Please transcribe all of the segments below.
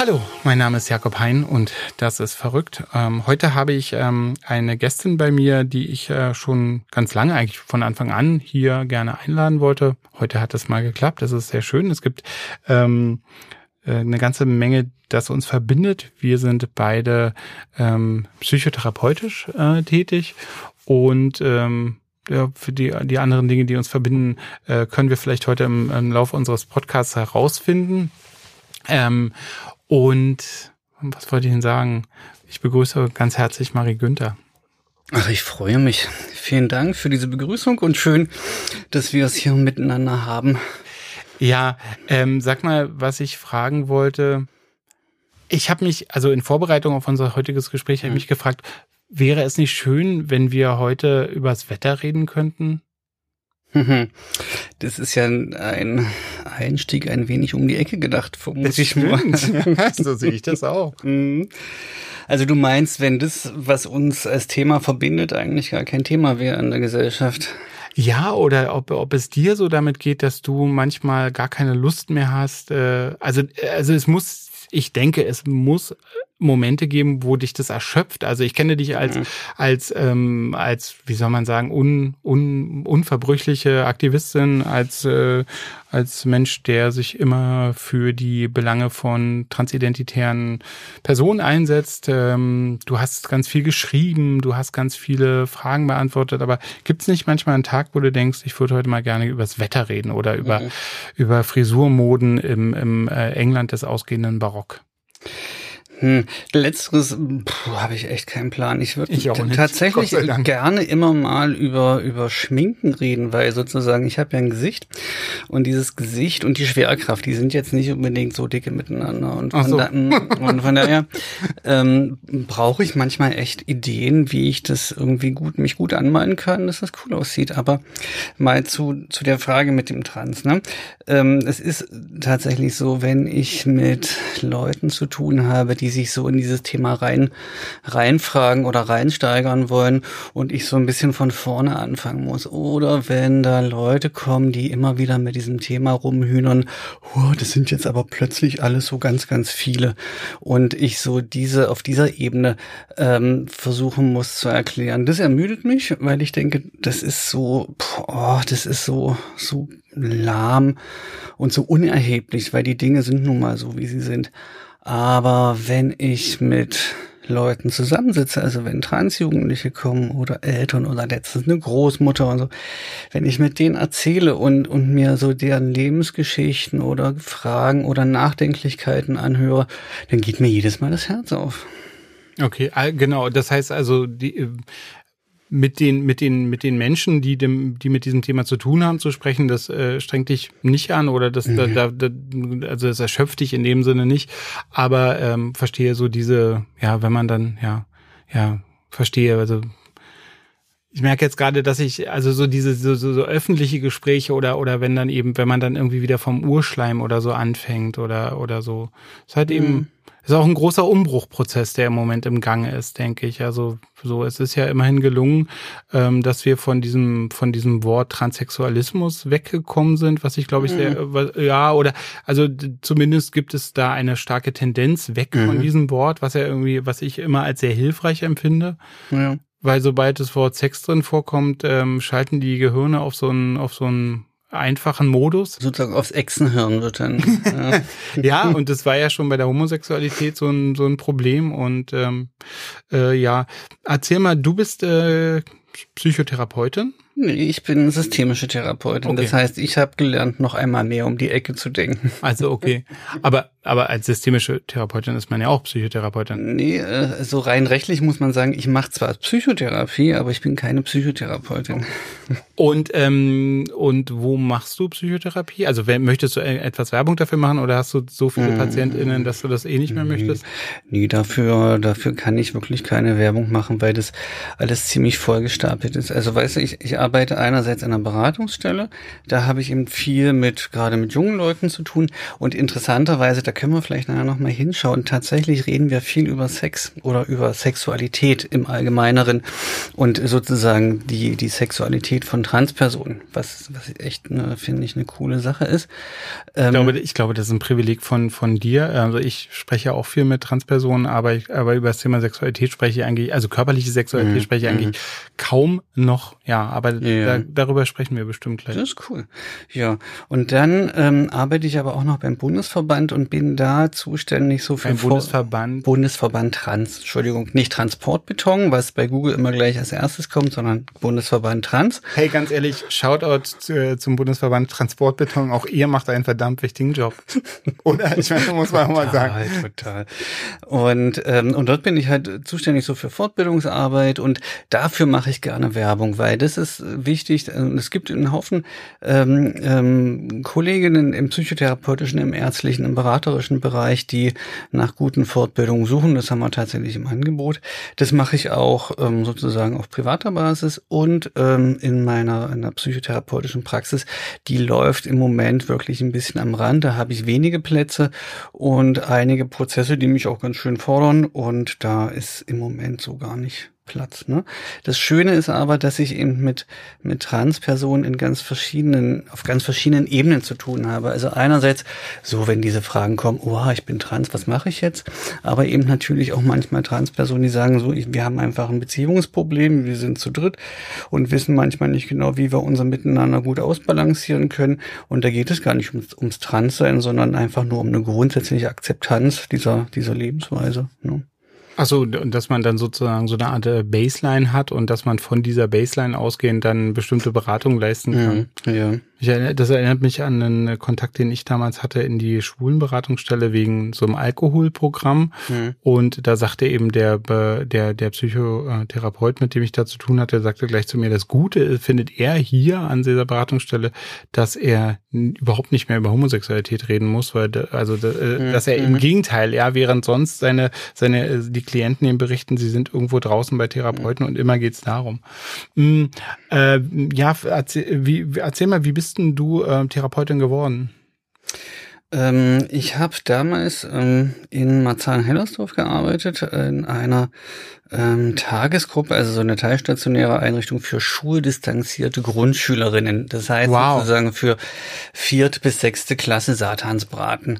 Hallo, mein Name ist Jakob Hein und das ist verrückt. Ähm, heute habe ich ähm, eine Gästin bei mir, die ich äh, schon ganz lange, eigentlich von Anfang an hier gerne einladen wollte. Heute hat es mal geklappt. Das ist sehr schön. Es gibt ähm, äh, eine ganze Menge, das uns verbindet. Wir sind beide ähm, psychotherapeutisch äh, tätig und ähm, ja, für die, die anderen Dinge, die uns verbinden, äh, können wir vielleicht heute im, im Laufe unseres Podcasts herausfinden. Ähm, und was wollte ich Ihnen sagen? Ich begrüße ganz herzlich Marie Günther. Ach, ich freue mich. Vielen Dank für diese Begrüßung und schön, dass wir es hier miteinander haben. Ja, ähm, sag mal, was ich fragen wollte. Ich habe mich, also in Vorbereitung auf unser heutiges Gespräch, habe ich mich gefragt, wäre es nicht schön, wenn wir heute übers Wetter reden könnten? Das ist ja ein Einstieg ein wenig um die Ecke gedacht, vermute ich mal. so sehe ich das auch. Mhm. Also du meinst, wenn das, was uns als Thema verbindet, eigentlich gar kein Thema wäre in der Gesellschaft? Ja, oder ob, ob es dir so damit geht, dass du manchmal gar keine Lust mehr hast. Äh, also, also es muss ich denke, es muss Momente geben, wo dich das erschöpft. Also ich kenne dich als, mhm. als, ähm, als, wie soll man sagen, un, un, unverbrüchliche Aktivistin, als, äh, als Mensch, der sich immer für die Belange von transidentitären Personen einsetzt. Ähm, du hast ganz viel geschrieben, du hast ganz viele Fragen beantwortet, aber gibt es nicht manchmal einen Tag, wo du denkst, ich würde heute mal gerne übers Wetter reden oder über, mhm. über Frisurmoden im, im äh, England des ausgehenden Barock? Hm, letzteres habe ich echt keinen Plan. Ich würde tatsächlich gerne immer mal über über Schminken reden, weil sozusagen ich habe ja ein Gesicht und dieses Gesicht und die Schwerkraft, die sind jetzt nicht unbedingt so dicke miteinander und von, so. da, und von daher ähm, brauche ich manchmal echt Ideen, wie ich das irgendwie gut mich gut anmalen kann, dass das cool aussieht. Aber mal zu zu der Frage mit dem Trans. Ne? Ähm, es ist tatsächlich so, wenn ich mit Leuten zu tun habe, die sich so in dieses Thema rein, reinfragen oder reinsteigern wollen und ich so ein bisschen von vorne anfangen muss. Oder wenn da Leute kommen, die immer wieder mit diesem Thema rumhühnern, oh, das sind jetzt aber plötzlich alles so ganz, ganz viele. Und ich so diese, auf dieser Ebene ähm, versuchen muss zu erklären. Das ermüdet mich, weil ich denke, das ist so, oh, das ist so, so lahm und so unerheblich, weil die Dinge sind nun mal so, wie sie sind. Aber wenn ich mit Leuten zusammensitze, also wenn Transjugendliche kommen oder Eltern oder letztens eine Großmutter und so, wenn ich mit denen erzähle und, und mir so deren Lebensgeschichten oder Fragen oder Nachdenklichkeiten anhöre, dann geht mir jedes Mal das Herz auf. Okay, genau. Das heißt also, die, mit den, mit den, mit den Menschen, die dem, die mit diesem Thema zu tun haben, zu sprechen, das äh, strengt dich nicht an oder das, mhm. da, da, also das erschöpft dich in dem Sinne nicht. Aber ähm, verstehe so diese, ja, wenn man dann, ja, ja, verstehe, also ich merke jetzt gerade, dass ich also so diese so, so, so öffentliche Gespräche oder oder wenn dann eben, wenn man dann irgendwie wieder vom Urschleim oder so anfängt oder oder so, ist halt mhm. eben ist auch ein großer Umbruchprozess, der im Moment im Gange ist, denke ich. Also so, es ist ja immerhin gelungen, ähm, dass wir von diesem von diesem Wort Transsexualismus weggekommen sind, was ich glaube ich sehr, mhm. ja oder also zumindest gibt es da eine starke Tendenz weg mhm. von diesem Wort, was ja irgendwie, was ich immer als sehr hilfreich empfinde. Ja. Weil sobald das Wort Sex drin vorkommt, ähm, schalten die Gehirne auf so einen auf so einen einfachen Modus. Sozusagen aufs Echsenhirn wird dann. ja. ja, und das war ja schon bei der Homosexualität so ein, so ein Problem. Und ähm, äh, ja, erzähl mal, du bist äh, Psychotherapeutin? Nee, ich bin systemische Therapeutin. Okay. Das heißt, ich habe gelernt, noch einmal mehr um die Ecke zu denken. Also okay. Aber aber als systemische Therapeutin ist man ja auch Psychotherapeutin. Nee, äh, so rein rechtlich muss man sagen, ich mache zwar Psychotherapie, aber ich bin keine Psychotherapeutin. Und ähm, und wo machst du Psychotherapie? Also möchtest du etwas Werbung dafür machen oder hast du so viele PatientInnen, dass du das eh nicht mehr möchtest? Nee, dafür, dafür kann ich wirklich keine Werbung machen, weil das alles ziemlich vollgestapelt ist. Also weißt du, ich, ich arbeite einerseits in einer Beratungsstelle, da habe ich eben viel mit, gerade mit jungen Leuten zu tun und interessanterweise, da können wir vielleicht nachher nochmal hinschauen, tatsächlich reden wir viel über Sex oder über Sexualität im Allgemeineren und sozusagen die, die Sexualität von Transpersonen, was, was echt, finde ich, eine coole Sache ist. Ähm, ich, glaube, ich glaube, das ist ein Privileg von, von dir. Also ich spreche auch viel mit Transpersonen, aber, ich, aber über das Thema Sexualität spreche ich eigentlich, also körperliche Sexualität mhm. spreche ich eigentlich mhm. kaum noch. Ja, aber ja. Da, darüber sprechen wir bestimmt gleich. Das ist cool. Ja, und dann ähm, arbeite ich aber auch noch beim Bundesverband und bin da zuständig so für beim Bundesverband. Bundesverband Trans, Entschuldigung, nicht Transportbeton, was bei Google immer gleich als erstes kommt, sondern Bundesverband Trans. Hey, ganz ehrlich, Shoutout zu, zum Bundesverband Transportbeton. Auch ihr macht einen verdammt wichtigen Job. Oder? Ich meine, muss man auch mal sagen. Total. Und, ähm, und dort bin ich halt zuständig so für Fortbildungsarbeit und dafür mache ich gerne Werbung, weil das ist wichtig. Es gibt einen Haufen ähm, ähm, Kolleginnen im psychotherapeutischen, im ärztlichen, im beraterischen Bereich, die nach guten Fortbildungen suchen. Das haben wir tatsächlich im Angebot. Das mache ich auch ähm, sozusagen auf privater Basis und ähm, in meiner, in psychotherapeutischen Praxis, die läuft im Moment wirklich ein bisschen am Rand. Da habe ich wenige Plätze und einige Prozesse, die mich auch ganz schön fordern. Und da ist im Moment so gar nicht Platz. Ne? Das Schöne ist aber, dass ich eben mit, mit Transpersonen in ganz verschiedenen, auf ganz verschiedenen Ebenen zu tun habe. Also einerseits so, wenn diese Fragen kommen, oh, ich bin trans, was mache ich jetzt? Aber eben natürlich auch manchmal Transpersonen, die sagen so, ich, wir haben einfach ein Beziehungsproblem, wir sind zu dritt und wissen manchmal nicht genau, wie wir unser Miteinander gut ausbalancieren können. Und da geht es gar nicht ums, ums Transsein, sondern einfach nur um eine grundsätzliche Akzeptanz dieser, dieser Lebensweise. Ne? Achso, und dass man dann sozusagen so eine Art äh, Baseline hat und dass man von dieser Baseline ausgehend dann bestimmte Beratung leisten kann. Ja, ja. Ich, das erinnert mich an einen Kontakt, den ich damals hatte in die Schwulenberatungsstelle wegen so einem Alkoholprogramm. Mhm. Und da sagte eben der, der, der Psychotherapeut, mit dem ich da zu tun hatte, sagte gleich zu mir, das Gute findet er hier an dieser Beratungsstelle, dass er überhaupt nicht mehr über Homosexualität reden muss, weil, also, mhm. dass er im mhm. Gegenteil, ja, während sonst seine, seine, äh, die Klienten ihm berichten, sie sind irgendwo draußen bei Therapeuten und immer geht's darum. Mhm. Äh, ja, erzähl, wie, erzähl mal, wie bist bist denn du äh, Therapeutin geworden? Ähm, ich habe damals ähm, in Marzahn-Hellersdorf gearbeitet, in einer ähm, Tagesgruppe, also so eine teilstationäre Einrichtung für schuldistanzierte Grundschülerinnen. Das heißt wow. sozusagen für vierte bis sechste Klasse Satansbraten.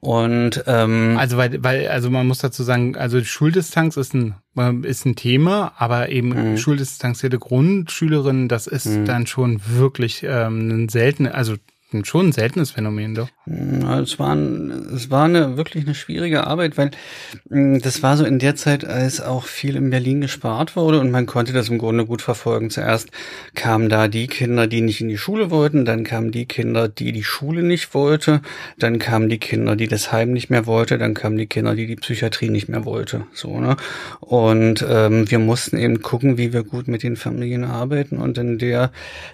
Und ähm, also weil, weil, also man muss dazu sagen, also Schuldistanz ist ein ist ein Thema, aber eben mhm. schuldistanzierte Grundschülerinnen, das ist mhm. dann schon wirklich ähm, ein seltenes, also schon ein seltenes Phänomen, doch. Ja, es war, es war eine wirklich eine schwierige Arbeit, weil mm, das war so in der Zeit, als auch viel in Berlin gespart wurde und man konnte das im Grunde gut verfolgen. Zuerst kamen da die Kinder, die nicht in die Schule wollten, dann kamen die Kinder, die die Schule nicht wollte, dann kamen die Kinder, die das Heim nicht mehr wollte, dann kamen die Kinder, die die Psychiatrie nicht mehr wollte. So ne. Und ähm, wir mussten eben gucken, wie wir gut mit den Familien arbeiten. Und in der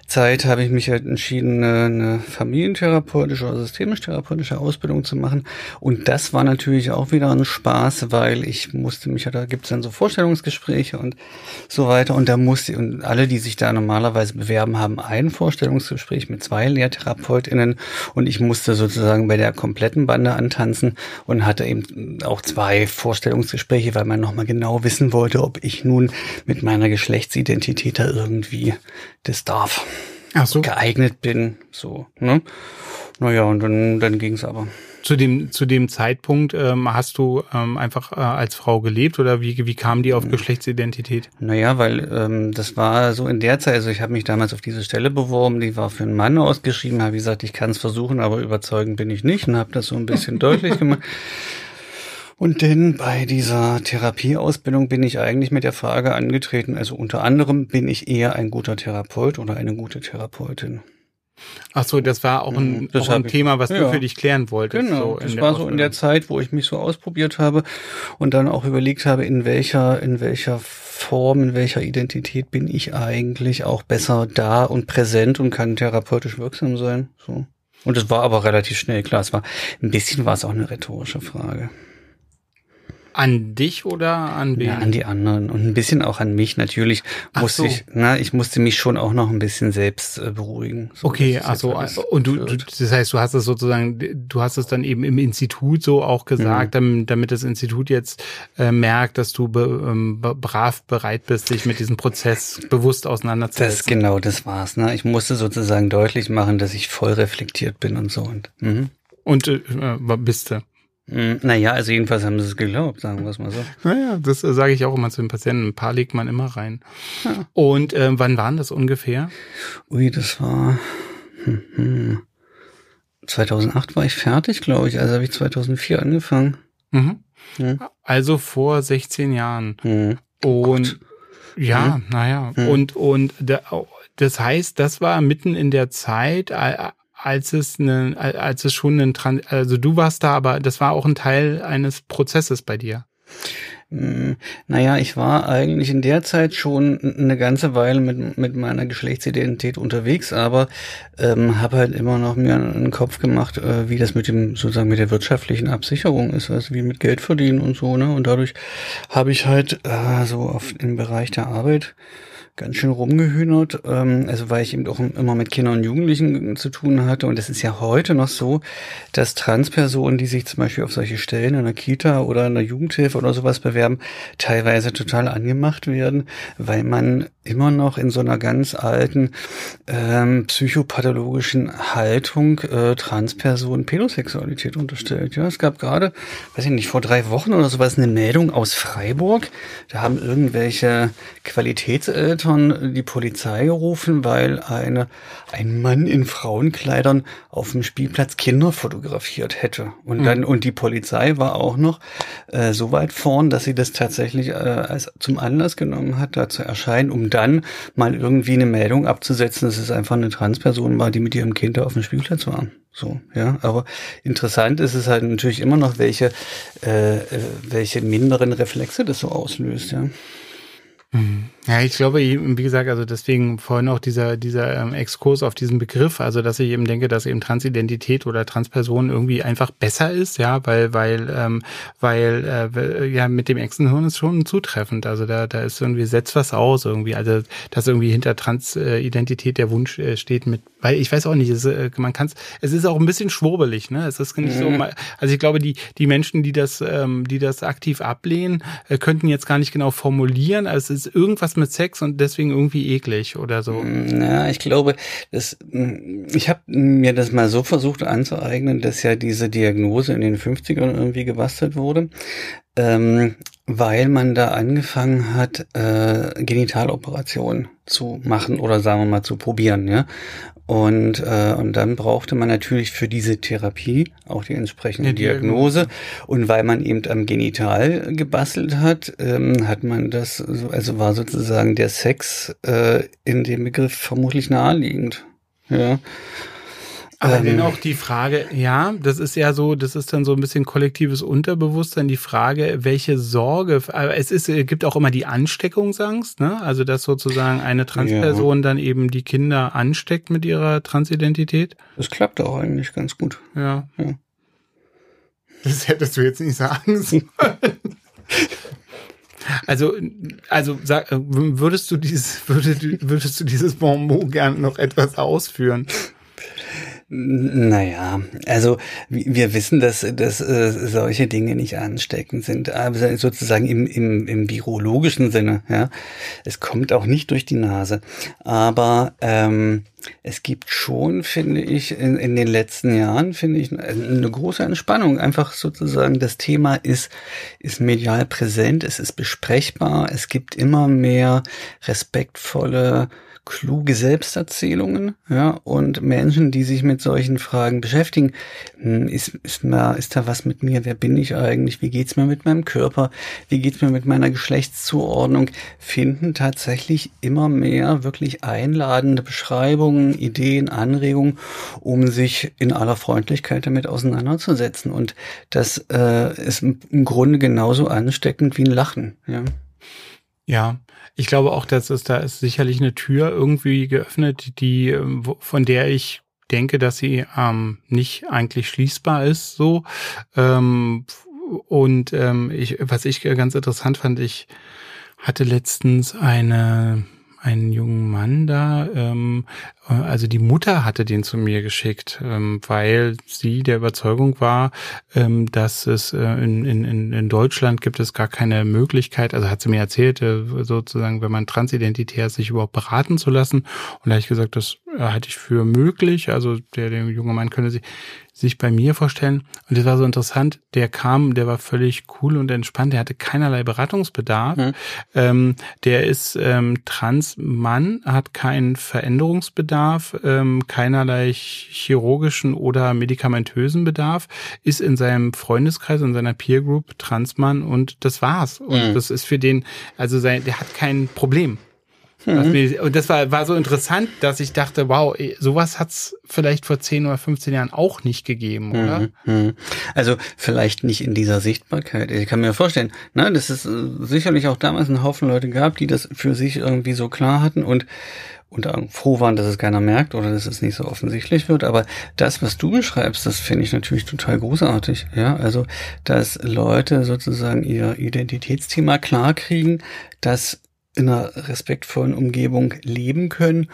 Zeit habe ich mich halt entschieden, eine, eine familientherapeutische oder systemisch-therapeutische Ausbildung zu machen. Und das war natürlich auch wieder ein Spaß, weil ich musste mich, da gibt es dann so Vorstellungsgespräche und so weiter. Und da musste, und alle, die sich da normalerweise bewerben, haben ein Vorstellungsgespräch mit zwei LehrtherapeutInnen und ich musste sozusagen bei der kompletten Bande antanzen und hatte eben auch zwei Vorstellungsgespräche, weil man nochmal genau wissen wollte, ob ich nun mit meiner Geschlechtsidentität da irgendwie das darf. Ach so. geeignet bin. So, ne? Naja, und dann, dann ging es aber. Zu dem, zu dem Zeitpunkt ähm, hast du ähm, einfach äh, als Frau gelebt oder wie, wie kam die auf mhm. Geschlechtsidentität? Naja, weil ähm, das war so in der Zeit, also ich habe mich damals auf diese Stelle beworben, die war für einen Mann ausgeschrieben, habe gesagt, ich kann es versuchen, aber überzeugend bin ich nicht und habe das so ein bisschen deutlich gemacht. Und denn bei dieser Therapieausbildung bin ich eigentlich mit der Frage angetreten, also unter anderem bin ich eher ein guter Therapeut oder eine gute Therapeutin. Ach so, das war auch ein, mhm, auch ein Thema, was ja. du für dich klären wolltest. Genau, so das war so in der Zeit, wo ich mich so ausprobiert habe und dann auch überlegt habe, in welcher, in welcher Form, in welcher Identität bin ich eigentlich auch besser da und präsent und kann therapeutisch wirksam sein. So. Und es war aber relativ schnell klar. Es war ein bisschen war es auch eine rhetorische Frage. An dich oder an wen? Ja, an die anderen und ein bisschen auch an mich. Natürlich musste so. ich, na, ich musste mich schon auch noch ein bisschen selbst äh, beruhigen. So, okay, also und du, du, das heißt, du hast es sozusagen, du hast es dann eben im Institut so auch gesagt, mhm. damit, das Institut jetzt äh, merkt, dass du be, ähm, brav bereit bist, dich mit diesem Prozess bewusst auseinanderzusetzen. Das genau, das war's. Ne? Ich musste sozusagen deutlich machen, dass ich voll reflektiert bin und so und. Mhm. Und äh, bist du? Hm, naja, also jedenfalls haben sie es geglaubt, sagen wir es mal so. Naja, das äh, sage ich auch immer zu den Patienten. Ein paar legt man immer rein. Ja. Und äh, wann waren das ungefähr? Ui, das war hm, hm. 2008 war ich fertig, glaube ich. Also habe ich 2004 angefangen. Mhm. Hm. Also vor 16 Jahren. Hm. Und oh ja, hm. naja. Und, und das heißt, das war mitten in der Zeit, als es eine, als es schon ein, also du warst da, aber das war auch ein Teil eines Prozesses bei dir. Hm, naja, ich war eigentlich in der Zeit schon eine ganze Weile mit, mit meiner Geschlechtsidentität unterwegs, aber ähm, habe halt immer noch mir einen Kopf gemacht, äh, wie das mit dem sozusagen mit der wirtschaftlichen Absicherung ist, also wie mit Geld verdienen und so, ne? Und dadurch habe ich halt äh, so auf im Bereich der Arbeit ganz schön rumgehühnert, ähm, also weil ich eben auch immer mit Kindern und Jugendlichen zu tun hatte. Und es ist ja heute noch so, dass Transpersonen, die sich zum Beispiel auf solche Stellen in der Kita oder in der Jugendhilfe oder sowas bewerben, teilweise total angemacht werden, weil man immer noch in so einer ganz alten ähm, psychopathologischen Haltung äh, Transpersonen Pädosexualität unterstellt. Ja, es gab gerade, weiß ich nicht, vor drei Wochen oder sowas eine Meldung aus Freiburg. Da haben irgendwelche Qualitätseltern Eltern die Polizei gerufen, weil eine, ein Mann in Frauenkleidern auf dem Spielplatz Kinder fotografiert hätte. Und mhm. dann, und die Polizei war auch noch äh, so weit vorn, dass sie das tatsächlich äh, als zum Anlass genommen hat, da zu erscheinen, um dann mal irgendwie eine Meldung abzusetzen, dass es einfach eine Transperson war, die mit ihrem Kind auf dem Spielplatz war. So, ja, aber interessant ist es halt natürlich immer noch, welche, äh, äh welche minderen Reflexe das so auslöst, ja. Mhm. Ja, ich glaube, wie gesagt, also deswegen vorhin auch dieser, dieser ähm, Exkurs auf diesen Begriff, also dass ich eben denke, dass eben Transidentität oder Transperson irgendwie einfach besser ist, ja, weil, weil, ähm, weil, äh, ja, mit dem Echsenhirn ist schon zutreffend. Also da, da ist irgendwie, setzt was aus irgendwie, also dass irgendwie hinter Transidentität der Wunsch äh, steht mit, weil ich weiß auch nicht, es, äh, man kann es, es ist auch ein bisschen schwurbelig, ne? Es ist nicht mhm. so, also ich glaube, die, die Menschen, die das, ähm, die das aktiv ablehnen, äh, könnten jetzt gar nicht genau formulieren, also es ist irgendwas mit Sex und deswegen irgendwie eklig oder so. Mm, ja, ich glaube, das, mm, ich habe mir das mal so versucht anzueignen, dass ja diese Diagnose in den 50ern irgendwie gebastelt wurde. Ähm, weil man da angefangen hat, äh, Genitaloperationen zu machen oder sagen wir mal zu probieren, ja. Und, äh, und dann brauchte man natürlich für diese Therapie auch die entsprechende Diagnose. Und weil man eben am Genital gebastelt hat, ähm, hat man das, so, also war sozusagen der Sex äh, in dem Begriff vermutlich naheliegend. Ja. Aber ähm, dann auch die Frage, ja, das ist ja so, das ist dann so ein bisschen kollektives Unterbewusstsein, die Frage, welche Sorge, es ist, es gibt auch immer die Ansteckungsangst, ne? Also, dass sozusagen eine Transperson ja. dann eben die Kinder ansteckt mit ihrer Transidentität. Das klappt auch eigentlich ganz gut. Ja. ja. Das hättest du jetzt nicht sagen sollen. Also, also sag, würdest du dieses, würdest, würdest du dieses Bonbon gern noch etwas ausführen? Naja, also wir wissen, dass, dass äh, solche Dinge nicht ansteckend sind, aber sozusagen im, im, im virologischen Sinne. Ja, es kommt auch nicht durch die Nase, aber ähm, es gibt schon, finde ich, in, in den letzten Jahren finde ich eine große Entspannung. Einfach sozusagen das Thema ist ist medial präsent, es ist besprechbar, es gibt immer mehr respektvolle kluge Selbsterzählungen, ja, und Menschen, die sich mit solchen Fragen beschäftigen. Hm, ist, ist, mal, ist da was mit mir? Wer bin ich eigentlich? Wie geht's mir mit meinem Körper? Wie geht's mir mit meiner Geschlechtszuordnung? Finden tatsächlich immer mehr wirklich einladende Beschreibungen Ideen, Anregungen, um sich in aller Freundlichkeit damit auseinanderzusetzen. Und das äh, ist im Grunde genauso ansteckend wie ein Lachen. Ja. Ja, ich glaube auch, dass es da ist sicherlich eine Tür irgendwie geöffnet, die von der ich denke, dass sie ähm, nicht eigentlich schließbar ist. So ähm, und ähm, ich, was ich ganz interessant fand, ich hatte letztens eine einen jungen Mann da, ähm, äh, also die Mutter hatte den zu mir geschickt, ähm, weil sie der Überzeugung war, ähm, dass es äh, in, in, in Deutschland gibt es gar keine Möglichkeit, also hat sie mir erzählt, äh, sozusagen, wenn man transidentitär ist, sich überhaupt beraten zu lassen. Und da habe ich gesagt, das halte ich für möglich. Also der, der junge Mann könnte sich sich bei mir vorstellen. Und das war so interessant. Der kam, der war völlig cool und entspannt. Der hatte keinerlei Beratungsbedarf. Mhm. Ähm, der ist ähm, Transmann, hat keinen Veränderungsbedarf, ähm, keinerlei chirurgischen oder medikamentösen Bedarf, ist in seinem Freundeskreis, in seiner Peer Group Transmann und das war's. Und mhm. das ist für den, also sein, der hat kein Problem. Mhm. Mir, und das war, war so interessant, dass ich dachte, wow, sowas hat's vielleicht vor 10 oder 15 Jahren auch nicht gegeben, oder? Mhm. mhm. Also vielleicht nicht in dieser Sichtbarkeit. Ich kann mir vorstellen, ne, dass es äh, sicherlich auch damals einen Haufen Leute gab, die das für sich irgendwie so klar hatten und und froh waren, dass es keiner merkt oder dass es nicht so offensichtlich wird. Aber das, was du beschreibst, das finde ich natürlich total großartig. Ja, also, dass Leute sozusagen ihr Identitätsthema klar kriegen, dass in einer respektvollen Umgebung leben können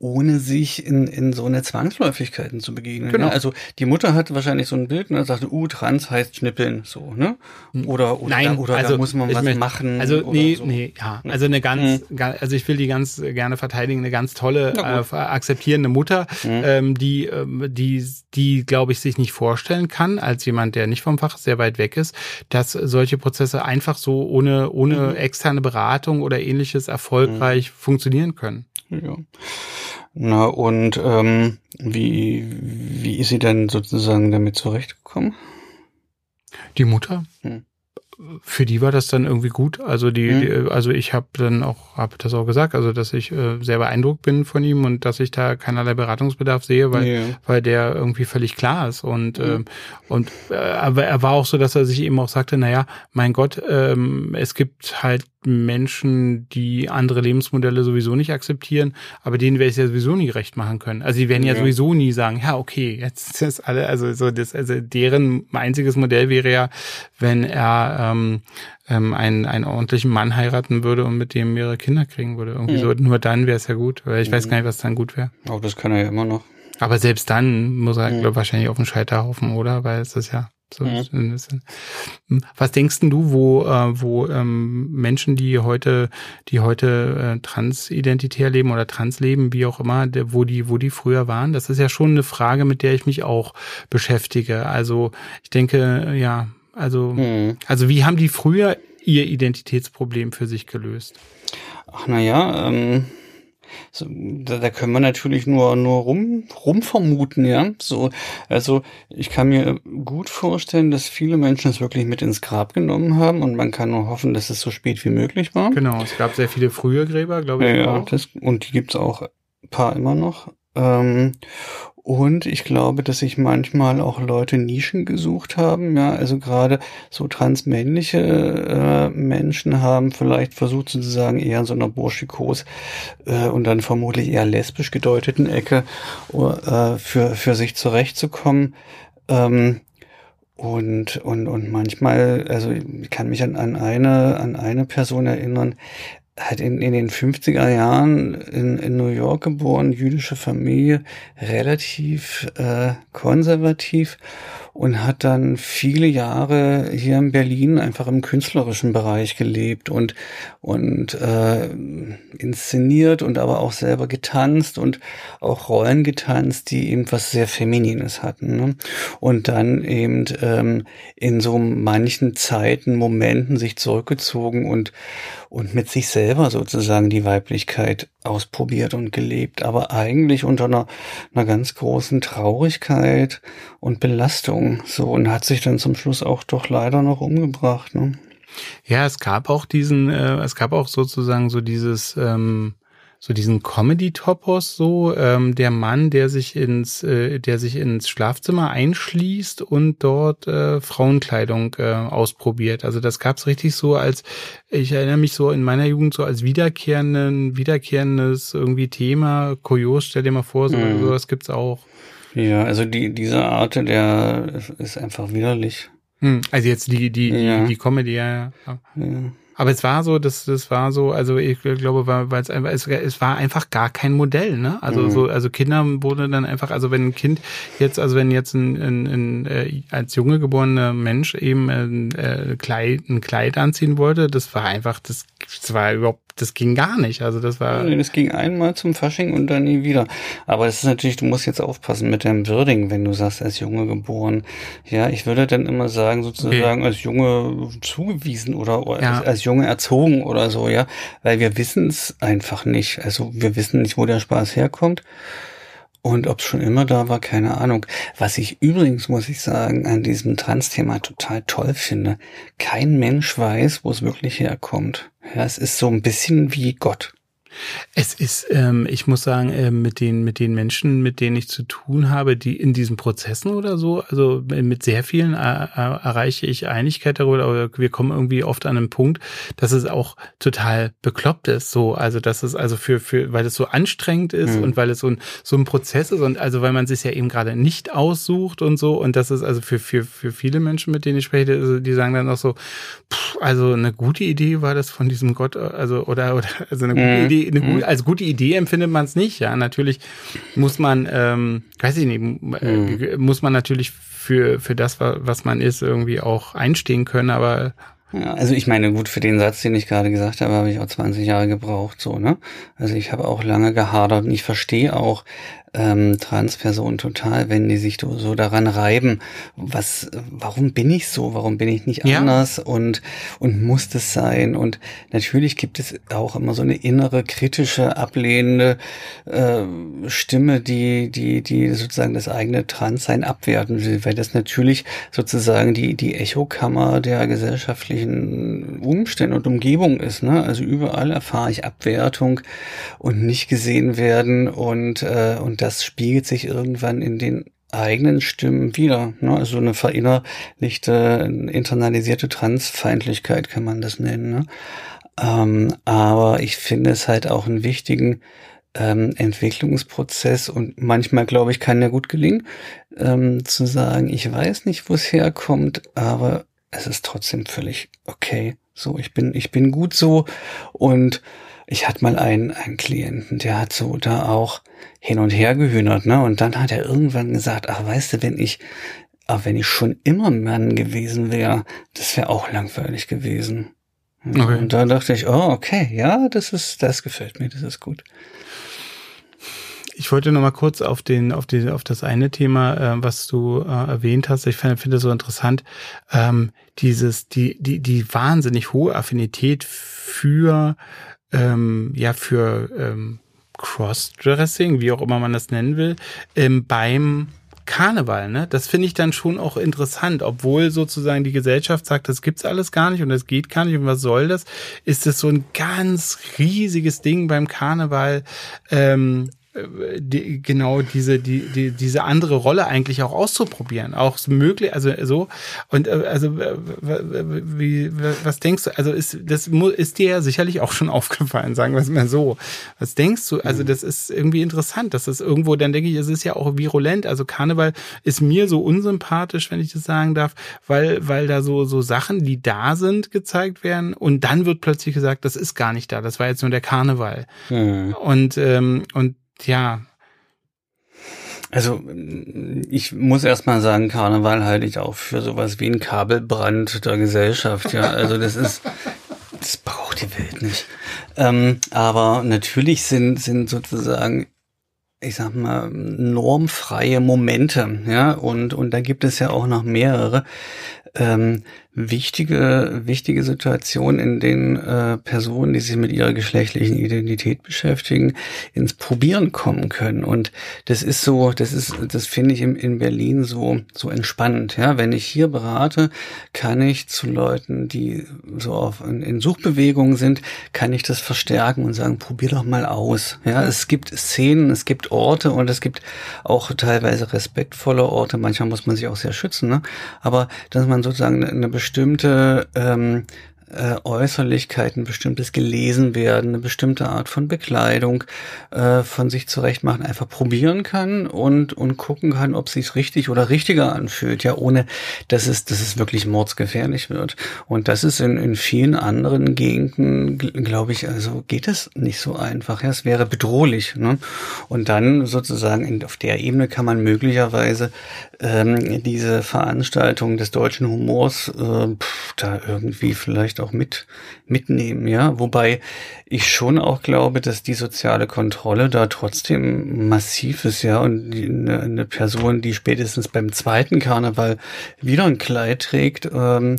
ohne sich in, in so eine Zwangsläufigkeiten zu begegnen. Genau. Ja? Also die Mutter hat wahrscheinlich so ein Bild, ne, sagte, uh, trans heißt schnippeln, so, ne? Oder, oder, Nein, da, oder also, da muss man was möchte, machen. Also nee, so. nee, ja. Also eine ganz, mhm. also ich will die ganz gerne verteidigen, eine ganz tolle, äh, akzeptierende Mutter, mhm. ähm, die, ähm, die, die, glaube ich, sich nicht vorstellen kann, als jemand, der nicht vom Fach sehr weit weg ist, dass solche Prozesse einfach so ohne, ohne mhm. externe Beratung oder ähnliches erfolgreich mhm. funktionieren können. Ja. Na, und ähm, wie, wie ist sie denn sozusagen damit zurechtgekommen? Die Mutter? Hm für die war das dann irgendwie gut. Also die, mhm. die also ich habe dann auch, habe das auch gesagt, also dass ich äh, sehr beeindruckt bin von ihm und dass ich da keinerlei Beratungsbedarf sehe, weil ja. weil der irgendwie völlig klar ist und mhm. ähm, und äh, aber er war auch so, dass er sich eben auch sagte, naja, mein Gott, ähm, es gibt halt Menschen, die andere Lebensmodelle sowieso nicht akzeptieren, aber denen werde ich ja sowieso nie recht machen können. Also die werden ja, ja sowieso nie sagen, ja, okay, jetzt ist alle, also so das, also deren einziges Modell wäre ja, wenn er ähm, ähm, einen, einen ordentlichen Mann heiraten würde und mit dem mehrere Kinder kriegen würde. Irgendwie mhm. so, nur dann wäre es ja gut, weil ich mhm. weiß gar nicht, was dann gut wäre. Aber das kann er ja immer noch. Aber selbst dann muss er, mhm. glaube wahrscheinlich auf den Scheiterhaufen, oder? Weil es ist ja so mhm. Hm. Was denkst du, wo, äh, wo ähm, Menschen, die heute, die heute äh, transidentitär leben oder trans leben, wie auch immer, der, wo die, wo die früher waren? Das ist ja schon eine Frage, mit der ich mich auch beschäftige. Also ich denke, ja, also, mhm. also wie haben die früher ihr Identitätsproblem für sich gelöst? Ach na ja, ähm, so, da, da können wir natürlich nur nur rum rum vermuten, ja. So, also ich kann mir gut vorstellen, dass viele Menschen es wirklich mit ins Grab genommen haben und man kann nur hoffen, dass es so spät wie möglich war. Genau, es gab sehr viele frühe Gräber, glaube ich. Ja, ja das, und die gibt's auch ein paar immer noch. Ähm, und ich glaube, dass sich manchmal auch Leute Nischen gesucht haben. Ja, also gerade so transmännliche äh, Menschen haben vielleicht versucht sozusagen eher in so einer Burschikos äh, und dann vermutlich eher lesbisch gedeuteten Ecke uh, für, für sich zurechtzukommen. Ähm, und, und, und manchmal, also ich kann mich an, an eine, an eine Person erinnern, hat in, in den 50er Jahren in, in New York geboren, jüdische Familie, relativ äh, konservativ und hat dann viele Jahre hier in Berlin einfach im künstlerischen Bereich gelebt und und äh, inszeniert und aber auch selber getanzt und auch Rollen getanzt, die eben was sehr Feminines hatten. Ne? Und dann eben ähm, in so manchen Zeiten, Momenten sich zurückgezogen und und mit sich selber sozusagen die Weiblichkeit ausprobiert und gelebt, aber eigentlich unter einer, einer ganz großen Traurigkeit und Belastung. So und hat sich dann zum Schluss auch doch leider noch umgebracht. Ne? Ja, es gab auch diesen, äh, es gab auch sozusagen so dieses ähm, so diesen Comedy-Topos so, ähm, der Mann, der sich ins, äh, der sich ins Schlafzimmer einschließt und dort äh, Frauenkleidung äh, ausprobiert. Also das gab's richtig so als, ich erinnere mich so in meiner Jugend so als wiederkehrenden, wiederkehrendes irgendwie Thema. Kurios, stell dir mal vor, so, mhm. sowas gibt's auch. Ja, also die, diese Art, der ist einfach widerlich. Hm, also jetzt die, die, ja. die, die Comedy, ja. ja. ja. Aber es war so, das, das war so, also ich glaube, weil, es einfach, es, es war einfach gar kein Modell, ne? Also mhm. so, also Kinder wurde dann einfach, also wenn ein Kind jetzt, also wenn jetzt ein, ein, ein äh, als junge geborener Mensch eben ein, äh, Kleid, ein Kleid anziehen wollte, das war einfach, das, das war überhaupt das ging gar nicht. Also das war. Nee, das ging einmal zum Fasching und dann nie wieder. Aber es ist natürlich, du musst jetzt aufpassen mit dem Würdigen, wenn du sagst, als Junge geboren. Ja, ich würde dann immer sagen, sozusagen okay. als Junge zugewiesen oder ja. als, als Junge erzogen oder so, ja. Weil wir wissen es einfach nicht. Also wir wissen nicht, wo der Spaß herkommt. Und ob es schon immer da war, keine Ahnung. Was ich übrigens, muss ich sagen, an diesem Trans-Thema total toll finde. Kein Mensch weiß, wo es wirklich herkommt. Ja, es ist so ein bisschen wie Gott. Es ist, ähm, ich muss sagen, äh, mit den mit den Menschen, mit denen ich zu tun habe, die in diesen Prozessen oder so, also mit sehr vielen äh, äh, erreiche ich Einigkeit darüber, aber wir kommen irgendwie oft an einen Punkt, dass es auch total bekloppt ist, so, also dass es also für für, weil es so anstrengend ist mhm. und weil es so ein so ein Prozess ist und also weil man sich ja eben gerade nicht aussucht und so und das ist also für für für viele Menschen, mit denen ich spreche, die sagen dann auch so, pff, also eine gute Idee war das von diesem Gott, also oder oder also eine gute mhm. Idee eine mhm. als gute Idee empfindet man es nicht. Ja, natürlich muss man, ähm, weiß ich nicht, mhm. muss man natürlich für für das, was man ist, irgendwie auch einstehen können. Aber ja, also ich meine, gut, für den Satz, den ich gerade gesagt habe, habe ich auch 20 Jahre gebraucht, so, ne? Also ich habe auch lange gehadert und ich verstehe auch, ähm, Transpersonen total, wenn die sich so daran reiben, was, warum bin ich so, warum bin ich nicht ja. anders und, und muss das sein? Und natürlich gibt es auch immer so eine innere, kritische, ablehnende äh, Stimme, die, die, die sozusagen das eigene Transsein abwerten will, weil das natürlich sozusagen die, die Echokammer der gesellschaftlichen Umstände und Umgebung ist. Ne? Also überall erfahre ich Abwertung und nicht gesehen werden und, äh, und das spiegelt sich irgendwann in den eigenen Stimmen wieder. Ne? Also eine verinnerlichte, internalisierte Transfeindlichkeit kann man das nennen. Ne? Ähm, aber ich finde es halt auch einen wichtigen ähm, Entwicklungsprozess und manchmal, glaube ich, kann der gut gelingen, ähm, zu sagen, ich weiß nicht, wo es herkommt, aber es ist trotzdem völlig okay. So, ich bin, ich bin gut so und ich hatte mal einen, einen Klienten, der hat so da auch hin und her gehühnert, ne? Und dann hat er irgendwann gesagt, ach, weißt du, wenn ich, ach, wenn ich schon immer Mann gewesen wäre, das wäre auch langweilig gewesen. Okay. Und da dachte ich, oh, okay, ja, das ist, das gefällt mir, das ist gut. Ich wollte noch mal kurz auf den, auf die, auf das eine Thema, äh, was du äh, erwähnt hast. Ich finde, finde so interessant, ähm, dieses, die, die, die wahnsinnig hohe Affinität für ähm, ja für ähm, Crossdressing, wie auch immer man das nennen will, ähm, beim Karneval, ne? Das finde ich dann schon auch interessant, obwohl sozusagen die Gesellschaft sagt, das gibt's alles gar nicht und das geht gar nicht und was soll das? Ist es so ein ganz riesiges Ding beim Karneval, ähm, die, genau diese die, die diese andere Rolle eigentlich auch auszuprobieren, auch möglich, also so und äh, also wie was denkst du? Also ist das ist dir ja sicherlich auch schon aufgefallen, sagen wir es mal so. Was denkst du? Also mhm. das ist irgendwie interessant, dass das irgendwo dann denke ich, es ist ja auch virulent. Also Karneval ist mir so unsympathisch, wenn ich das sagen darf, weil weil da so so Sachen, die da sind, gezeigt werden und dann wird plötzlich gesagt, das ist gar nicht da. Das war jetzt nur der Karneval. Mhm. Und ähm, und ja. Also ich muss erstmal sagen, Karneval halte ich auch für sowas wie ein Kabelbrand der Gesellschaft. Ja, also das ist, das braucht die Welt nicht. Ähm, aber natürlich sind sind sozusagen ich sag mal, normfreie Momente, ja, und, und da gibt es ja auch noch mehrere, ähm, wichtige, wichtige Situation, in denen äh, Personen, die sich mit ihrer geschlechtlichen Identität beschäftigen, ins Probieren kommen können. Und das ist so, das ist, das finde ich in, in Berlin so, so entspannend. Ja, wenn ich hier berate, kann ich zu Leuten, die so auf, in, in Suchbewegungen sind, kann ich das verstärken und sagen, probier doch mal aus. Ja, es gibt Szenen, es gibt Orte und es gibt auch teilweise respektvolle Orte. Manchmal muss man sich auch sehr schützen, ne? Aber dass man sozusagen eine bestimmte ähm, äh, Äußerlichkeiten, bestimmtes gelesen werden, eine bestimmte Art von Bekleidung äh, von sich zurecht machen, einfach probieren kann und und gucken kann, ob sich's richtig oder richtiger anfühlt, ja, ohne dass es dass es wirklich mordsgefährlich wird. Und das ist in, in vielen anderen Gegenden, glaube ich, also geht es nicht so einfach. Ja, es wäre bedrohlich. Ne? Und dann sozusagen in, auf der Ebene kann man möglicherweise ähm, diese Veranstaltung des deutschen Humors äh, pff, da irgendwie vielleicht auch mit mitnehmen, ja. Wobei ich schon auch glaube, dass die soziale Kontrolle da trotzdem massiv ist, ja. Und die, eine, eine Person, die spätestens beim zweiten Karneval wieder ein Kleid trägt, ähm,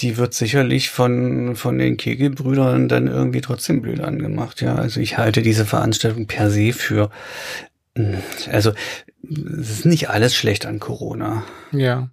die wird sicherlich von von den Kegelbrüdern dann irgendwie trotzdem blöd angemacht, ja. Also ich halte diese Veranstaltung per se für also es ist nicht alles schlecht an Corona. Ja.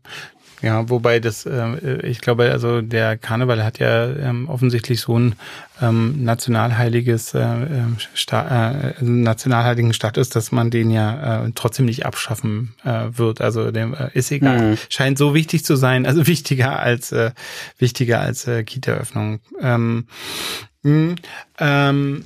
Ja, wobei das, äh, ich glaube, also der Karneval hat ja ähm, offensichtlich so ein ähm, nationalheiliges äh, ähm, Sta äh, nationalheiligen Status, dass man den ja äh, trotzdem nicht abschaffen äh, wird. Also dem äh, ist egal. Mhm. Scheint so wichtig zu sein, also wichtiger als äh, wichtiger als äh, Kita-Öffnung. Ähm, mh, ähm,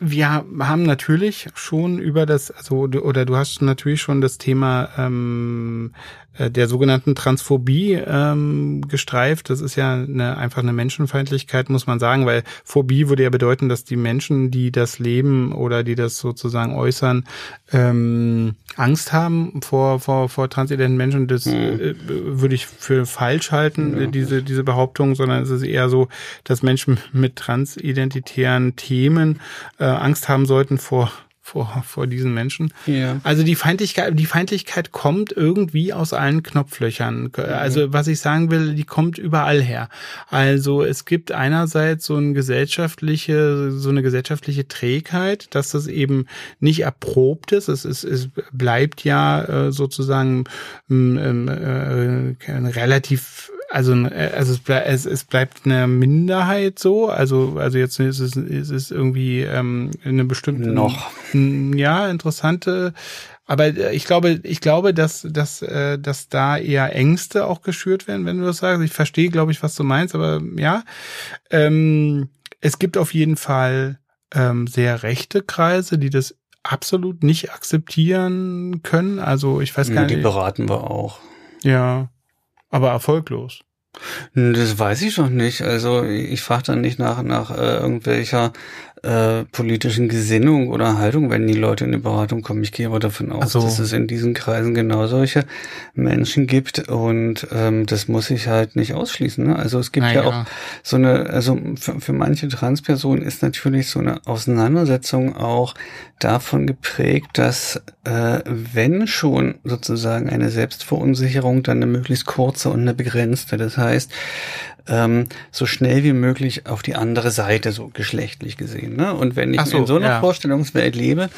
wir haben natürlich schon über das, also oder du hast natürlich schon das Thema ähm, äh, der sogenannten Transphobie ähm, gestreift. Das ist ja eine, einfach eine Menschenfeindlichkeit, muss man sagen, weil Phobie würde ja bedeuten, dass die Menschen, die das leben oder die das sozusagen äußern, ähm, Angst haben vor, vor, vor transidenten Menschen. Das mhm. äh, würde ich für falsch halten, ja. diese, diese Behauptung, sondern es ist eher so, dass Menschen mit transidentitären Themen äh, Angst haben sollten vor vor, vor diesen Menschen. Ja. Also die Feindlichkeit, die Feindlichkeit kommt irgendwie aus allen Knopflöchern. Also was ich sagen will, die kommt überall her. Also es gibt einerseits so eine gesellschaftliche, so eine gesellschaftliche Trägheit, dass das eben nicht erprobt ist. Es, ist, es bleibt ja äh, sozusagen ähm, äh, relativ also, äh, also es, ble es, es bleibt eine Minderheit so, also, also jetzt ist es, ist es irgendwie ähm, eine bestimmte noch ja interessante, aber äh, ich glaube, ich glaube, dass, dass, äh, dass da eher Ängste auch geschürt werden, wenn du das sagst. Ich verstehe, glaube ich, was du meinst, aber ja, ähm, es gibt auf jeden Fall ähm, sehr rechte Kreise, die das absolut nicht akzeptieren können. Also ich weiß gar nicht. Die beraten wir auch. Ja aber erfolglos. Das weiß ich noch nicht. Also ich frage dann nicht nach nach äh, irgendwelcher äh, politischen Gesinnung oder Haltung, wenn die Leute in die Beratung kommen. Ich gehe aber davon aus, so. dass es in diesen Kreisen genau solche Menschen gibt und ähm, das muss ich halt nicht ausschließen. Ne? Also es gibt naja. ja auch so eine, also für, für manche Transpersonen ist natürlich so eine Auseinandersetzung auch davon geprägt, dass äh, wenn schon sozusagen eine Selbstverunsicherung, dann eine möglichst kurze und eine begrenzte. Das heißt, ähm, so schnell wie möglich auf die andere Seite, so geschlechtlich gesehen. Ne? Und wenn ich so, in so einer ja. Vorstellungswelt lebe,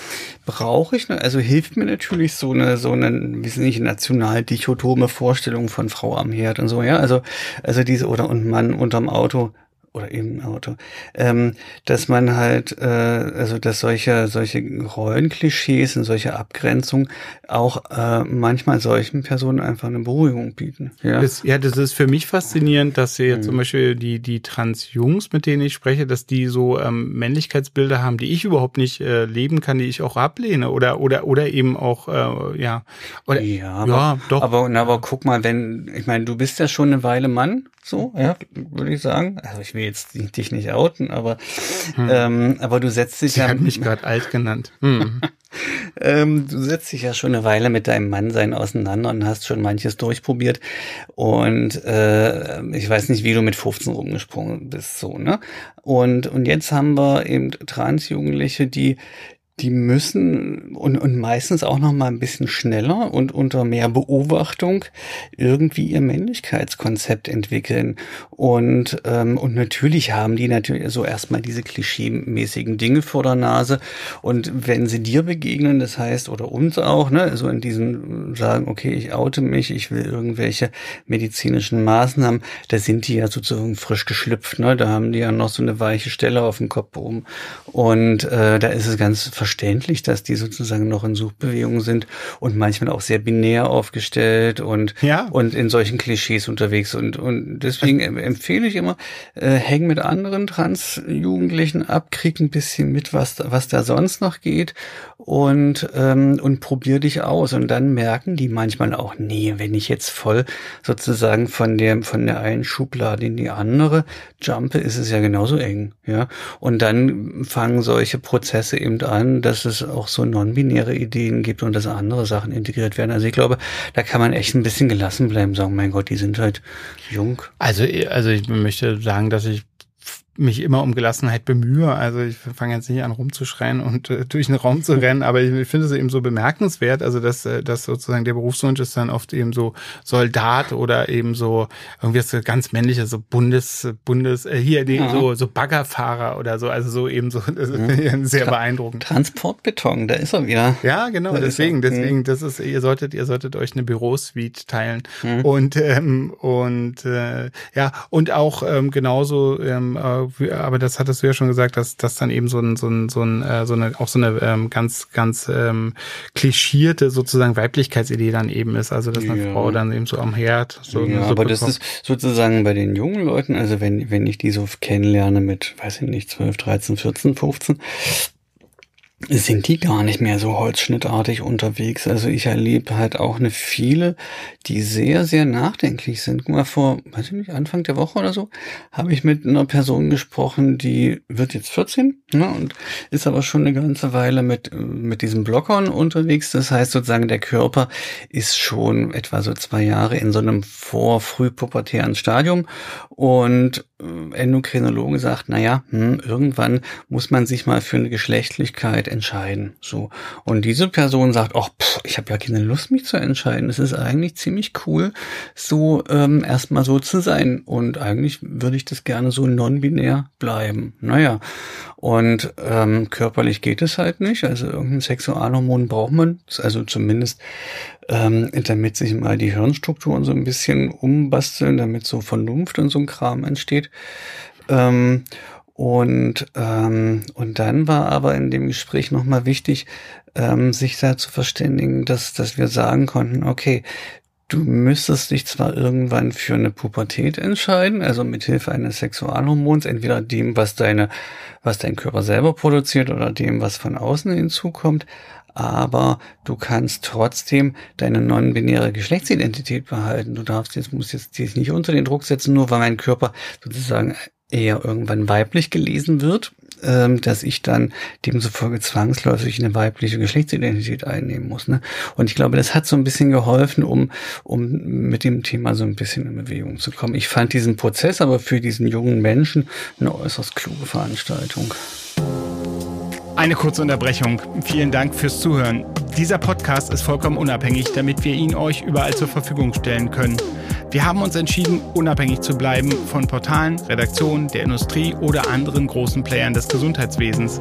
brauche ich, also hilft mir natürlich so eine, so eine, wie sind nicht, national dichotome Vorstellung von Frau am Herd und so, ja. Also, also diese, oder und Mann unterm Auto, oder im Auto, ähm, dass man halt, äh, also dass solche solche Rollenklischees und solche Abgrenzungen auch äh, manchmal solchen Personen einfach eine Beruhigung bieten. Ja, das, ja, das ist für mich faszinierend, dass sie mhm. zum Beispiel die die Trans-Jungs, mit denen ich spreche, dass die so ähm, Männlichkeitsbilder haben, die ich überhaupt nicht äh, leben kann, die ich auch ablehne oder oder oder eben auch äh, ja oder, ja, aber, ja doch. Aber na, aber guck mal, wenn ich meine, du bist ja schon eine Weile Mann so, ja, würde ich sagen. Also ich will jetzt dich nicht outen, aber hm. ähm, aber du setzt dich Sie ja. hat mich gerade alt genannt. Hm. ähm, du setzt dich ja schon eine Weile mit deinem Mannsein auseinander und hast schon manches durchprobiert. Und äh, ich weiß nicht, wie du mit 15 rumgesprungen bist, so, ne? Und, und jetzt haben wir eben Transjugendliche, die die müssen und, und meistens auch noch mal ein bisschen schneller und unter mehr Beobachtung irgendwie ihr Männlichkeitskonzept entwickeln. Und, ähm, und natürlich haben die natürlich so erstmal diese klischeemäßigen Dinge vor der Nase. Und wenn sie dir begegnen, das heißt, oder uns auch, ne, so in diesen sagen, okay, ich oute mich, ich will irgendwelche medizinischen Maßnahmen, da sind die ja sozusagen frisch geschlüpft, ne? Da haben die ja noch so eine weiche Stelle auf dem Kopf oben. Und äh, da ist es ganz verständlich, dass die sozusagen noch in Suchbewegung sind und manchmal auch sehr binär aufgestellt und, ja. und in solchen Klischees unterwegs. Und, und deswegen empfehle ich immer, äh, häng mit anderen Trans-Jugendlichen ab, krieg ein bisschen mit, was, was da sonst noch geht und, ähm, und probier dich aus. Und dann merken die manchmal auch, nee, wenn ich jetzt voll sozusagen von der, von der einen Schublade in die andere jumpe, ist es ja genauso eng, ja. Und dann fangen solche Prozesse eben an, dass es auch so non-binäre Ideen gibt und dass andere Sachen integriert werden. Also ich glaube, da kann man echt ein bisschen gelassen bleiben, sagen, mein Gott, die sind halt jung. Also, also ich möchte sagen, dass ich mich immer um Gelassenheit bemühe. Also ich fange jetzt nicht an rumzuschreien und äh, durch den Raum zu rennen, aber ich, ich finde es eben so bemerkenswert, also dass, äh, dass sozusagen der Berufswunsch ist dann oft eben so Soldat oder eben so irgendwie so ganz männliche, so Bundes, Bundes, äh, hier die, ja. so, so Baggerfahrer oder so, also so eben so, ja. sehr Tra beeindruckend. Transportbeton, da ist er wieder. Ja, genau, da deswegen, deswegen, das ist, ihr solltet, ihr solltet euch eine Bürosuite teilen mhm. und, ähm, und, äh, ja, und auch ähm, genauso, ähm, äh, aber das hattest du ja schon gesagt, dass dass dann eben so ein so ein so ein äh, so eine auch so eine ähm, ganz ganz ähm, klischierte sozusagen Weiblichkeitsidee dann eben ist, also dass eine ja. Frau dann eben so am Herd so ja, aber das ist sozusagen bei den jungen Leuten, also wenn wenn ich die so kennenlerne mit, weiß ich nicht, 12, 13, 14, 15, sind die gar nicht mehr so holzschnittartig unterwegs. Also ich erlebe halt auch eine viele, die sehr, sehr nachdenklich sind. Guck mal, vor, weiß ich nicht, Anfang der Woche oder so, habe ich mit einer Person gesprochen, die wird jetzt 14 ne, und ist aber schon eine ganze Weile mit, mit diesem Blockern unterwegs. Das heißt sozusagen, der Körper ist schon etwa so zwei Jahre in so einem vor-frühpubertären Stadium und Endokrinologe sagt, naja, hm, irgendwann muss man sich mal für eine Geschlechtlichkeit entscheiden. So. Und diese Person sagt, ach, pff, ich habe ja keine Lust, mich zu entscheiden. Es ist eigentlich ziemlich cool, so ähm, erstmal so zu sein. Und eigentlich würde ich das gerne so non-binär bleiben. Naja. Und ähm, körperlich geht es halt nicht. Also irgendein Sexualhormon braucht man. Also zumindest ähm, damit sich mal die Hirnstrukturen so ein bisschen umbasteln, damit so Vernunft und so ein Kram entsteht. Ähm, und, ähm, und dann war aber in dem Gespräch nochmal wichtig, ähm, sich da zu verständigen, dass, dass wir sagen konnten, okay, du müsstest dich zwar irgendwann für eine Pubertät entscheiden, also mit Hilfe eines Sexualhormons, entweder dem, was deine, was dein Körper selber produziert oder dem, was von außen hinzukommt, aber du kannst trotzdem deine non-binäre Geschlechtsidentität behalten. Du darfst jetzt, musst jetzt dich nicht unter den Druck setzen, nur weil mein Körper sozusagen eher irgendwann weiblich gelesen wird, ähm, dass ich dann demzufolge zwangsläufig eine weibliche Geschlechtsidentität einnehmen muss. Ne? Und ich glaube, das hat so ein bisschen geholfen, um, um mit dem Thema so ein bisschen in Bewegung zu kommen. Ich fand diesen Prozess aber für diesen jungen Menschen eine äußerst kluge Veranstaltung. Eine kurze Unterbrechung. Vielen Dank fürs Zuhören. Dieser Podcast ist vollkommen unabhängig, damit wir ihn euch überall zur Verfügung stellen können. Wir haben uns entschieden, unabhängig zu bleiben von Portalen, Redaktionen, der Industrie oder anderen großen Playern des Gesundheitswesens.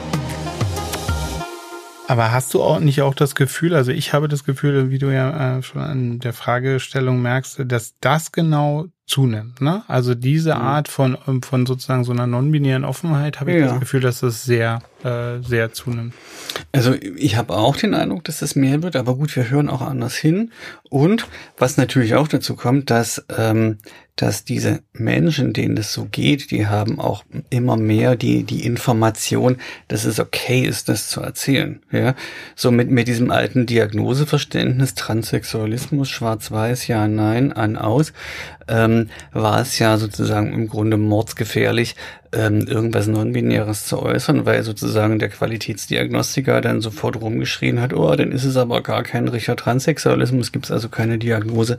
Aber hast du auch nicht auch das Gefühl, also ich habe das Gefühl, wie du ja äh, schon an der Fragestellung merkst, dass das genau zunimmt. Ne? Also diese mhm. Art von, von sozusagen so einer non-binären Offenheit habe ich ja. das Gefühl, dass das sehr äh, sehr zunimmt. Also ich habe auch den Eindruck, dass es mehr wird, aber gut, wir hören auch anders hin. Und was natürlich auch dazu kommt, dass ähm, dass diese Menschen, denen das so geht, die haben auch immer mehr die, die Information, dass es okay ist, das zu erzählen. Ja, so mit, mit diesem alten Diagnoseverständnis, Transsexualismus, schwarz-weiß, ja, nein, an, aus, ähm, war es ja sozusagen im Grunde mordsgefährlich, ähm, irgendwas Non-Binäres zu äußern, weil sozusagen der Qualitätsdiagnostiker dann sofort rumgeschrien hat, oh, dann ist es aber gar kein richtiger Transsexualismus, gibt es also keine Diagnose,